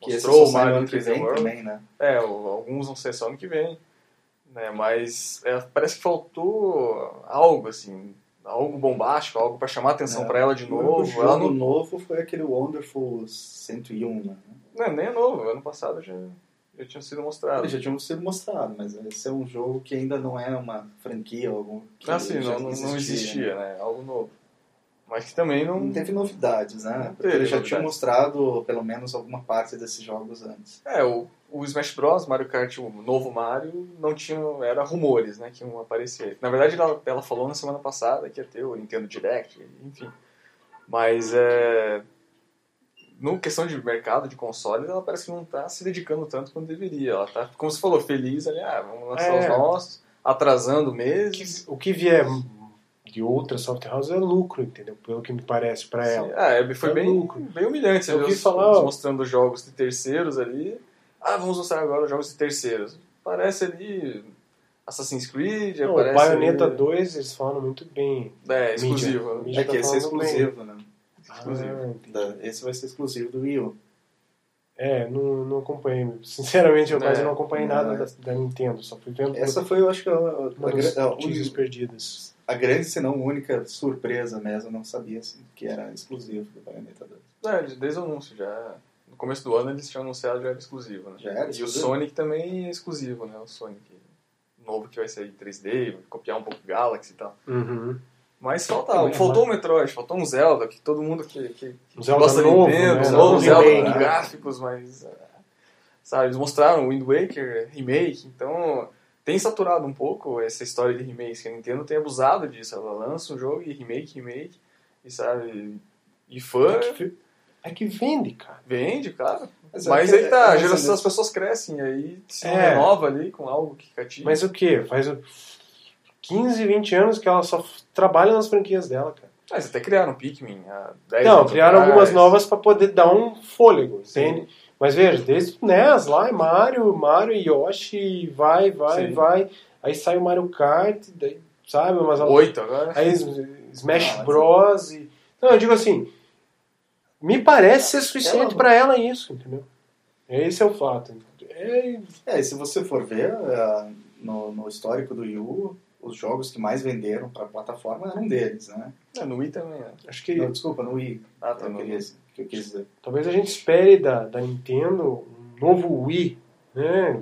Que mostrou o Mario ano que 3D vem World. também, né? É, o- alguns vão ser só ano que vem, né? Mas é, parece que faltou algo assim, algo bombástico, algo pra chamar a atenção É. pra ela de O novo. jogo Ela não, novo foi aquele Wonderful 101, né? não, nem é novo, ano passado já, já tinha sido mostrado. Eles já tinham sido mostrado, mas esse é um jogo que ainda não é uma franquia ou algum que Ah, sim, não, não, não existia, né? Algo novo. Mas que também não. Não teve novidades, né? Não Porque eles já tinham novidades. mostrado pelo menos alguma parte desses jogos antes. É, o, o Smash Bros, Mario Kart, o novo Mario, não tinha. Era rumores, né? Que iam aparecer. Na verdade, ela, ela falou na semana passada que ia ter o Nintendo Direct, enfim. Mas é. No questão de mercado de consoles, ela parece que não está se dedicando tanto quanto deveria. Ela tá, como você falou, feliz ali, ah, vamos lançar É. os nossos, atrasando O meses. que, o que vier de outra soft house é lucro, entendeu? Pelo que me parece pra ela. Ah, é, foi É bem, lucro. bem humilhante. Você Eu ouvi os- falar, ó. mostrando jogos de terceiros ali. Ah, vamos mostrar agora jogos de terceiros. Parece ali. Assassin's Creed, Não, o aparece... Bayonetta 2, eles falam muito bem. É, exclusivo. né? Mídia É tá que esse é falando bem. exclusivo, né? Exclusivo. Ah. Da- Esse vai ser exclusivo do Wii U. é, não, não acompanhei. Sinceramente, eu É, quase não acompanhei não, nada é. da, da Nintendo. Só fui vendo Essa foi, eu acho que, a, a, uma a, das notícias perdidas. a grande, se não única, surpresa mesmo. Eu não sabia assim, que era exclusivo do Bayonetta 2. É, desde o anúncio, já... No começo do ano eles tinham anunciado já era exclusivo, né? Já era E o exclusivo? Sonic também é exclusivo, né? O Sonic novo que vai sair em 3D, vai copiar um pouco Galaxy e tal. Uhum. Mas falta, É, faltou um Metroid, faltou um Zelda, que todo mundo que, que, que Zelda gosta novo, de Nintendo, né? novo Zelda né? gráficos, mas... é, Sabe, eles mostraram o Wind Waker, remake, então tem saturado um pouco essa história de remakes, que a Nintendo tem abusado disso, ela lança um jogo e remake, remake, e sabe... E fã É que, é que vende, cara. vende, cara. Mas Mas é aí que- tá, a é, geração, mas- as pessoas crescem, aí se É. renova ali com algo que cativa. Mas o que? Faz o- 15, 20 anos que ela só trabalha nas franquias dela, cara. Mas até criaram Pikmin há 10 Não, anos criaram atrás. algumas novas pra poder dar um fôlego, Sim. entende? Mas veja, desde o NES lá, é Mario, Mario, Yoshi, vai, vai, Sim. vai. Aí sai o Mario Kart, daí, sabe? Mas Oito agora. Aí Smash Ah, mas- Bros. E... Não, eu digo assim, me parece ser suficiente pra ela isso, entendeu? Esse é o fato. É, É, e se você for ver é, no, no histórico do Wii U, os jogos que mais venderam para a plataforma eram um deles, né? É, no Wii também, né? acho que Não, desculpa, no Wii. Ah, tá eu no queria, que eu quis dizer. talvez a gente espere da, da Nintendo um novo Wii, né?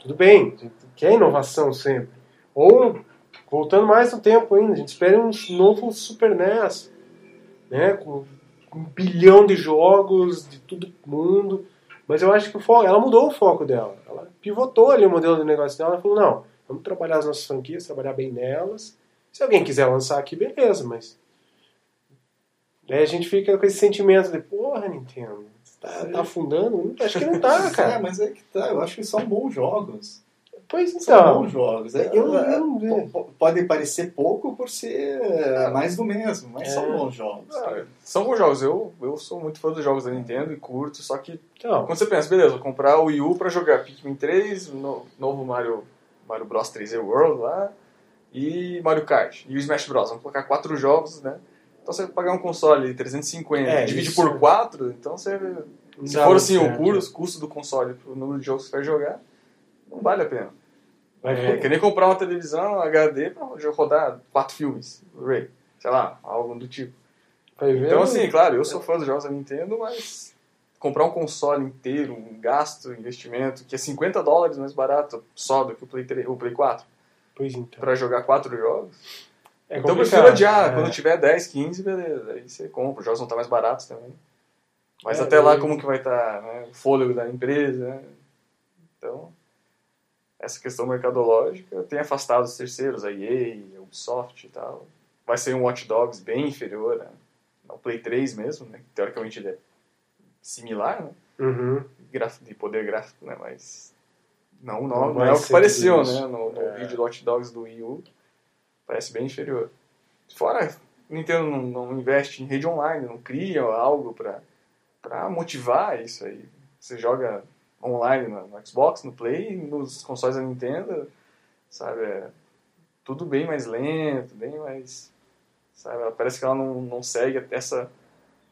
Tudo bem, quer inovação sempre. Ou, voltando mais no tempo ainda, a gente espera um novo Super NES, né? Com um bilhão de jogos de todo mundo. Mas eu acho que o foco, ela mudou o foco dela. Ela pivotou ali o modelo de negócio dela. Ela falou: não, vamos trabalhar as nossas franquias, trabalhar bem nelas. Se alguém quiser lançar aqui, beleza, mas. Daí a gente fica com esse sentimento de: porra, Nintendo, você tá, tá afundando? Acho que não tá, É, cara. mas é que tá, eu acho que são bons jogos. Pois São então. bons jogos. É, Eu- é, eu não po- po- pode parecer pouco por ser é, mais do mesmo, mas É. são bons jogos. Ah, são bons jogos. Eu, eu sou muito fã dos jogos da Nintendo e curto, só que Então, quando você pensa, beleza, vou comprar o Wii U pra jogar Pikmin 3, no, novo Mario, Mario Bros 3D World lá, e Mario Kart, e o Smash Bros. Vamos colocar quatro jogos, né? Então você vai pagar um console de 350, É, divide isso. por quatro, então você Se dá for assim, o custo, custo do console pro número de jogos que você vai jogar, não vale a pena. Vai É, que nem comprar uma televisão HD pra rodar quatro filmes, Blu-ray, sei lá, algo do tipo. vai ver, Então, assim, claro, eu sou fã dos jogos da Nintendo, mas comprar um console inteiro, um gasto, investimento, que é 50 dólares mais barato só do que o Play, 3, o Play 4, Pois então. pra jogar quatro jogos. É então eu prefiro adiar, É. quando tiver 10, 15, beleza, aí você compra, os jogos vão estar mais baratos também. Mas É, até lá, como que vai estar né, o fôlego da empresa, né? Então, essa questão mercadológica tem afastado os terceiros, a EA, a Ubisoft e tal. Vai ser um Watch Dogs bem inferior né, ao Play 3 mesmo, né? que Teoricamente ele é similar, né? Uhum. De poder gráfico, né? Mas não, Não não, não, é o que pareceu, né? No, no É. vídeo do Watch Dogs do Wii U. Parece bem inferior. Fora, Nintendo não, não investe em rede online, não cria algo pra, pra motivar isso aí. Você joga online no, no Xbox, no Play, nos consoles da Nintendo, sabe? É tudo bem mais lento, bem mais... Sabe? Parece que ela não, não segue essa...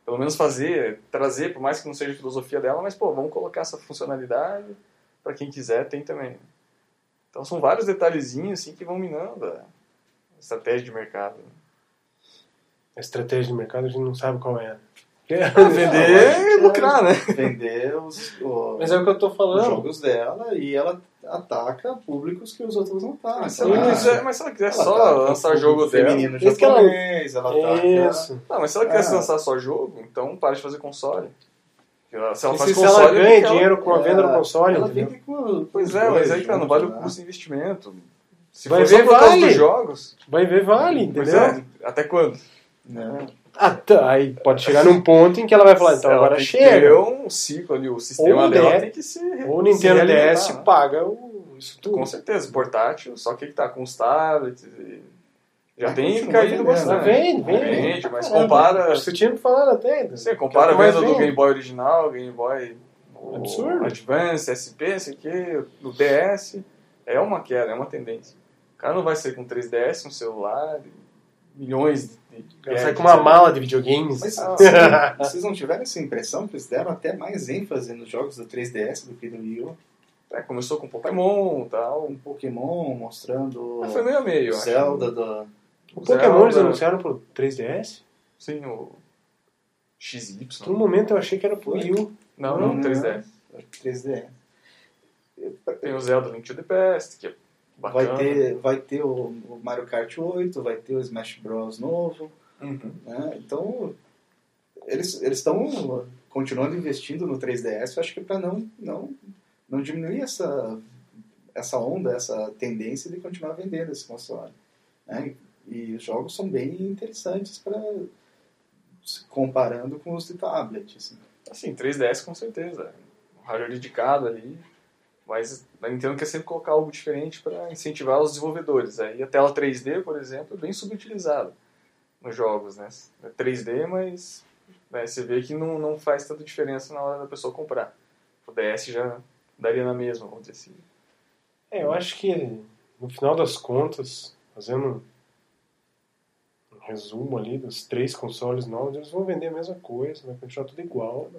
Pelo menos fazer, trazer, por mais que não seja a filosofia dela, mas, pô, vamos colocar essa funcionalidade para quem quiser, tem também. Então são vários detalhezinhos assim que vão minando a estratégia de mercado. A estratégia de mercado a gente não sabe qual é. Vender e lucrar, né? Vender os, o- Mas é o que eu tô os falando. jogos dela e ela ataca públicos que os outros não atacam. Mas se ela Ah, quiser, mas se ela quiser Ela só lançar jogo dela. feminino Isso que ela- japonês, ela ataca... Isso. Não, mas se ela quisesse Ah. lançar só jogo, então para de fazer console. Se ela, se faz se, se console, ela é ganha dinheiro com a venda do console, Ela vende com Pois os é, mas aí, cara, não vale o né? custo de investimento. Se Vai ver, vale. dos jogos, Vai ver, vale, pois entendeu? é, até quando? Não. Ah, tá. Aí pode chegar num ponto em que ela vai falar, então Ela agora chega. ter um ciclo ali, o sistema Ou o dela DS, tem que se Ou o Nintendo DS paga o, isso tudo. Com certeza, portátil, só que que tá com os tablets. e- Já tem caído bastante. né? Vende, vende. Vende, mas Caramba, compara. Você tinha me falado até. Você compara a venda do. Game Boy original, Game Boy o Absurdo. Advance, SP, sei que, do DS, é uma queda, é uma tendência. cara não vai sair com 3DS, um celular, milhões Ela sai com uma mala de videogames. Mas Ah. vocês não- tiveram essa impressão que eles deram até mais ênfase nos jogos do 3DS do que do Wii U? É, começou com Pokémon e tal. Um Pokémon mostrando Mas foi meio a meio, acho. Zelda do... o Pokémon eles anunciaram pro 3DS? Sim, o XY. Por um momento eu achei que era pro Wii U. Não, não, Não, 3DS. 3DS. Tem o Zelda Link to the Past, que é bacana. Vai ter, vai ter o, o Mario Kart 8, vai ter o Smash Bros. novo. Uhum. né? Então, eles eles estão continuando investindo no 3DS, eu acho que para não, não, não diminuir essa, essa onda, essa tendência de continuar vendendo esse console. né? E os jogos são bem interessantes para comparando com os de tablet. Assim. Assim, 3DS com certeza. Um hardware dedicado ali. Mas a Nintendo quer sempre colocar algo diferente para incentivar os desenvolvedores. Aí a tela 3D, por exemplo, é bem subutilizada nos jogos, né? É 3D, mas né, você vê que não, não faz tanta diferença na hora da pessoa comprar. O DS já daria na mesma, vamos dizer assim. É, eu acho que no final das contas, fazendo um resumo ali dos três consoles novos, eles vão vender a mesma coisa, vai continuar tudo igual.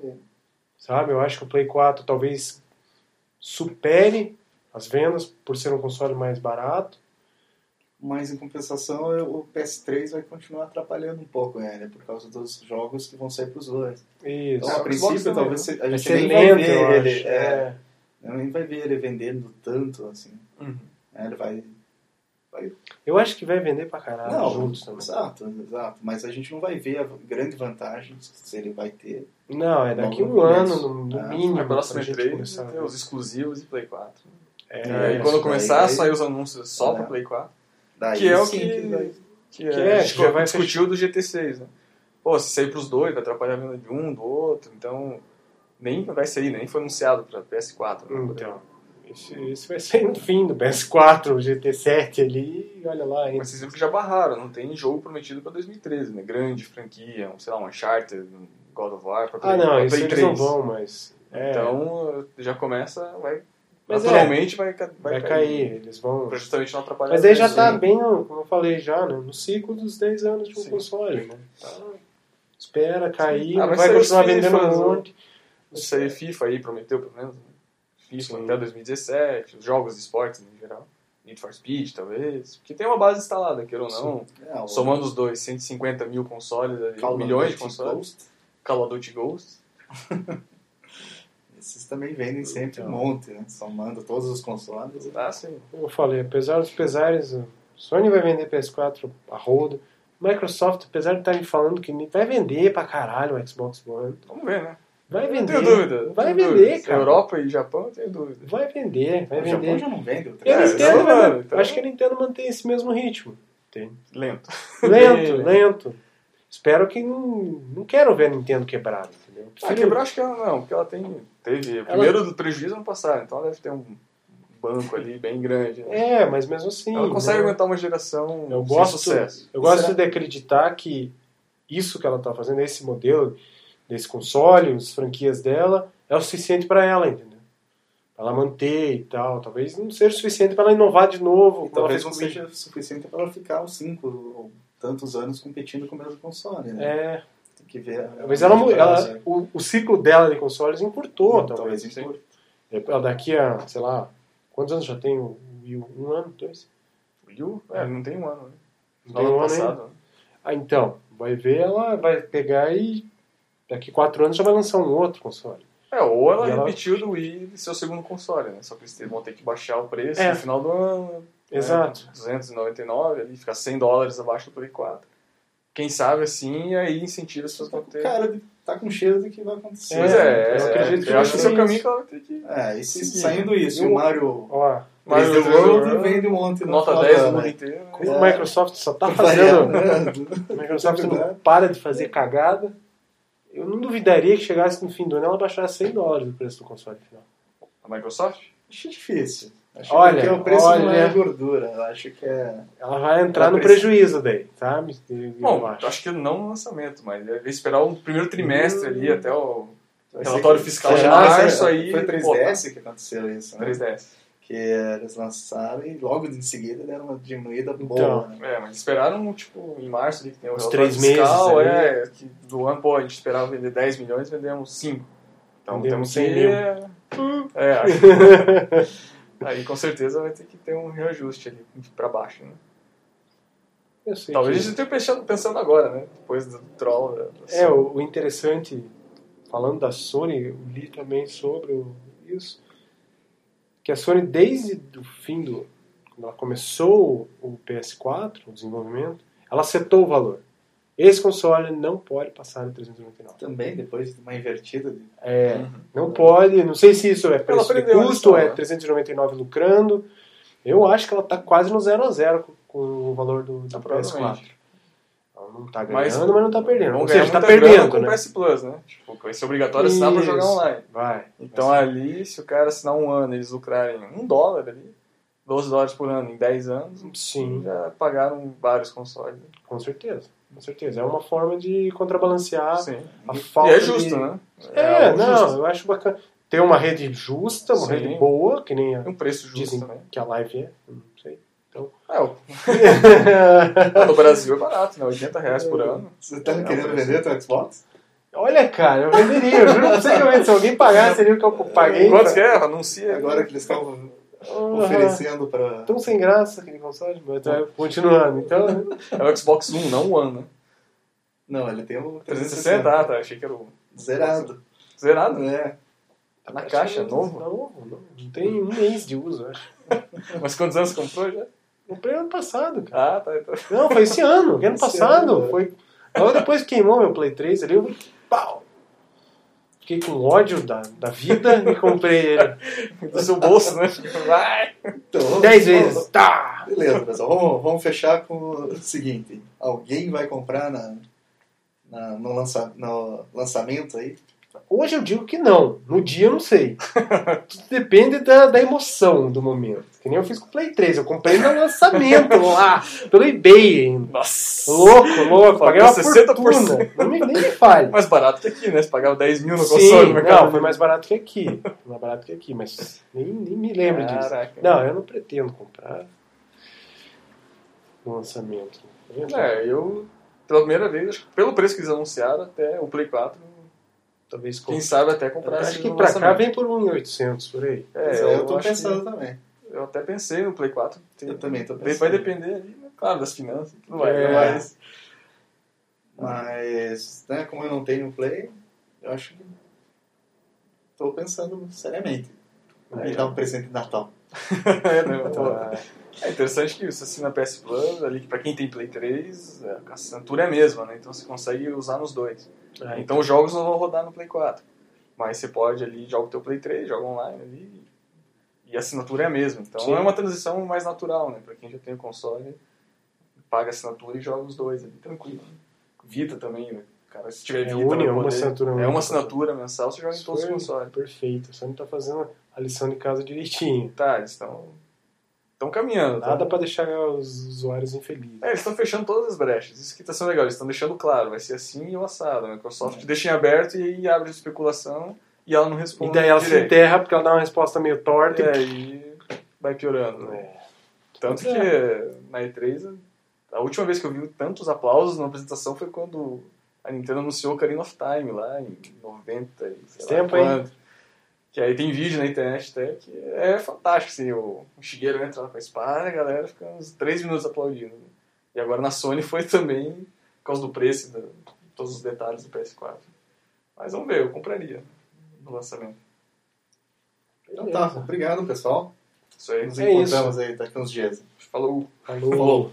Sabe? Eu acho que o Play 4 talvez supere as vendas por ser um console mais barato. Mas em compensação, o PS3 vai continuar atrapalhando um pouco ele, por causa dos jogos que vão sair para os dois. Isso. Então, a o princípio, talvez também, a Vai gente ser nem vai ver ele. é, É. nem vai ver ele vendendo tanto assim. Uhum. né? Ele vai. Eu acho que vai vender pra caralho não, juntos também. exato, exato. Mas a gente não vai ver a grande vantagem se ele vai ter. Não, é daqui um no ano, no, no Ah, mínimo. Na próxima pra gente E3 começar a vai ver. ter os exclusivos de Play 4. É, e aí, quando daí começar a vai- sair os anúncios só É. para Play 4, Daí que é o sim que, vai- que, é, Que é, a gente que já vai discutiu do GT6, né? Pô, se sair pros dois, vai atrapalhar a venda de um, do outro, então nem vai sair, nem foi anunciado pra PS4. né, Então, isso vai sair no fim do PS4, o GT7 ali, olha lá ainda. Mas vocês viram que já barraram, não tem jogo prometido pra 2013, né? Grande franquia, um, sei lá, um Uncharted, um God of War pra Play, Ah, não, pra isso Play eles 3. não vão, mas. é, Então já começa, vai. Mas naturalmente vai, ca- vai cair, eles vão. Pra justamente não atrapalhar Mas as aí já tá sim. bem, como eu falei já, né, no ciclo dos 10 anos de um Sim. console, né? Tá, espera cair, Ah, vai vai continuar vendendo um monte. Isso aí, FIFA aí prometeu, pelo menos. Né? FIFA Sim. até 2017, os jogos de esportes em geral. Need for Speed, talvez. Porque tem uma base instalada, queira ou não. É, Somando os dois, 150 mil consoles, ali, milhões de consoles. Call of Duty Ghost. Esses também vendem sempre um monte, né? Somando todos os consoles. Ah, sim. Como eu falei, apesar dos pesares, Sony vai vender PS4 a rodo. Microsoft, apesar de estarem falando que vai vender pra caralho o Xbox One, Vamos ver, né? Vai Não vender. tenho dúvida. Vai tenho vender, dúvida. cara. Europa e Japão, eu tenho dúvida. Vai vender, vai O Japão vender. já não vende o E a É, 3DS. Nintendo, não, mano, então- acho que a Nintendo mantém esse mesmo ritmo. Lento. Lento, Bem, lento. Espero que não, não quero ver a Nintendo quebrada, entendeu? Ah, Prefiro- quebrar acho que ela não, porque ela tem. Teve o primeiro do prejuízo ano passado, então ela deve ter um banco ali bem grande. Né? É, mas mesmo assim. ela consegue né? aguentar uma geração Eu sem gosto, sucesso. eu gosto Será? de acreditar que isso que ela está fazendo, esse modelo desse console, as franquias dela, é o suficiente para ela, entendeu? Pra ela manter e tal. Talvez não seja o suficiente para ela inovar de novo. Talvez não seja suficiente para ela ficar uns 5 ou tantos anos competindo com o mesmo console, né? É, Tem que ver. talvez ela, ela o, o ciclo dela de consoles encurtou, talvez. talvez importe. Ela Daqui a, sei lá, quantos anos já tem o Wii U? Um ano, dois? O Wii U? É, não tem um ano, né? Não tem um ano passado. né? Ah, então, vai ver, ela vai pegar e daqui quatro anos já vai lançar um outro console. É, ou ela E ela- repetiu do Wii seu segundo console, né? Só que eles vão ter que baixar o preço É. no final do ano. Exato. Né? 299, ali fica 100 dólares abaixo do Play 4. Quem sabe assim, aí incentiva as pessoas a ter. Cara, tá com cheiro de que vai acontecer. Pois é, eu é, acredito que eu acho que esse é o caminho isso. que ela vai ter que. É, e se saindo isso, E o o- Mario Ó, 3D 3D World World, vende um monte no Nota final 10 do no mundo né? inteiro. né? É. o Microsoft só tá fazendo. A Microsoft É não para de fazer cagada. Eu não duvidaria que chegasse no fim do ano ela baixasse 100 dólares o preço do console final. A Microsoft? Acho difícil. Acho Olha, que o preço não é olha. gordura. Eu acho que é. Ela vai entrar Ela no precisa- prejuízo daí, sabe? Eu Bom, acho. acho que não no lançamento, mas deve esperar o primeiro trimestre ali até o relatório fiscal de Será? março aí. Foi pô, 3DS que aconteceu isso, né? 3DS. Que eles lançaram e logo em seguida deram uma diminuída Então. boa. Né? É, mas esperaram, tipo, em março ali, que tem o relatório três fiscal, meses é, que do ano, pô, a gente esperava vender 10 milhões, vendemos 5. Então Vendemos temos 100 que... mil. É, aí, aí com certeza vai ter que ter um reajuste ali pra baixo, né? Eu sei Talvez que- a gente esteja pensando, agora, né? Depois do troll. Da, da É, o, o interessante, falando da Sony, eu li também sobre o- isso, que a Sony, desde o fim do. Quando ela começou o PS4, o desenvolvimento, ela setou o valor. Esse console não pode passar de 399. Também, depois de uma invertida de É, Uhum. não pode, não sei se isso é preço de custo, é né? 399 lucrando. Eu acho que ela está quase no 0 a 0 com, com o valor do, do Ah, PS4. Não está ganhando, Mas- mas, não está perdendo. Ou seja, muita grana perdendo, com o né? PS Plus, né? Tipo, vai ser obrigatório assinar pra jogar online. Vai. Então Vai ali, se o cara assinar um ano e eles lucrarem um dólar ali, 12 dólares por ano em 10 anos, Sim, já pagaram vários consoles. com certeza. Com certeza. É uma forma de contrabalancear Sim. a E falta é justo, de... né? É, algo não, justo. eu acho bacana. Ter uma rede justa, uma Sim. rede boa, que nem a, É um preço justo dizem também. que a live é. Sei. É, o- no Brasil é barato, né? 80 reais por ano. Você tá Não, querendo vender teu Xbox? Olha, cara, eu venderia. Eu juro pra você que eu. Se alguém pagasse ali o que eu paguei. Quanto que é? Anuncia. Agora que eles estão Aham. oferecendo pra. Tão sem graça aquele console, mas tá continuando. Então, É o Xbox One, não o One, né? Não, ele tem o 360, ah, tá. Achei que era o Zerado. zerado. É. Tá na caixa, novo. Novo, novo. Não tem um mês de uso, eu acho. Mas quantos anos você comprou já? Comprei ano passado, cara. Ah, tá. então. Não, foi esse ano, ano Esse passado. ano, é. Foi... Logo depois que queimou meu Play 3 ali, eu pau! Fiquei com ódio da, da vida e comprei ele. Do seu bolso, né? Vai! Então, vamos- 10 vamos- vezes. Tá! Beleza, pessoal. Vamos, vamos fechar com o seguinte: alguém vai comprar na, na- no, lança, no lançamento aí? Hoje eu digo que não. No dia eu não sei. Tudo depende da, da emoção do momento. Que nem eu fiz com o Play 3. Eu comprei no lançamento lá, pelo eBay ainda. Nossa! Louco, louco. Paguei uma 60%. fortuna. Não me, nem me fale. Mais barato que aqui, né? Você pagava 10 mil no Sim, console no mercado. não, foi mais barato que aqui. Mais barato que aqui, mas nem, nem me lembro disso. Caraca. Não, eu não pretendo comprar no lançamento. É, eu, pela primeira vez, acho que pelo preço que eles anunciaram, até o Play 4, Talvez quem sabe até comprar Acho que pra cá vem por 1,800 por aí. É, eu, tô acho que- pensando também. eu até pensei no Play 4. Tem- Eu também tô Vai pensando. depender ali, né? claro, das finanças e tudo mais. É. né? Mas Mas, né, como eu não tenho Play, eu acho que tô pensando seriamente. É. Me dar um presente de Natal. é, não, pô. Ah, É interessante que você assina PS Plus, ali, que pra quem tem Play 3, é, a assinatura é a mesma, né? Então você consegue usar nos dois. Ah, Então os jogos não vão rodar no Play 4. Mas você pode ali, joga o teu Play 3, joga online ali, e a assinatura é a mesma. Então Sim. é uma transição mais natural, né? Pra quem já tem o console, paga a assinatura e joga os dois ali, tranquilo. Vita também, né? Cara, se tiver É Vita, única, vai uma assinatura É uma assinatura mensal, você joga em todos os consoles. Perfeito. Você não tá fazendo a lição de casa direitinho. Tá, eles estão estão caminhando. Nada pra deixar os usuários infelizes. É, eles estão fechando todas as brechas. Isso que está sendo legal. Eles estão deixando claro, vai ser assim e o assado. A Microsoft deixa em aberto e abre especulação e ela não E responde. daí ela se direito. enterra porque ela dá uma resposta meio torta. E aí vai piorando. né? É. Tanto que na E3, a última vez que eu vi tantos aplausos na apresentação foi quando a Nintendo anunciou Ocarina of Time lá em 90 e sei lá Tempo, hein? Que aí tem vídeo na internet até que é fantástico, assim, o, o Shigeru entra lá com a espada a galera fica uns 3 minutos aplaudindo. né? E agora na Sony foi também por causa do preço e da- todos os detalhes do PS4. Mas vamos ver, eu compraria no lançamento. Então tá, obrigado pessoal. Isso aí. Nos É encontramos aí daqui uns dias. Falou! Falou. Falou.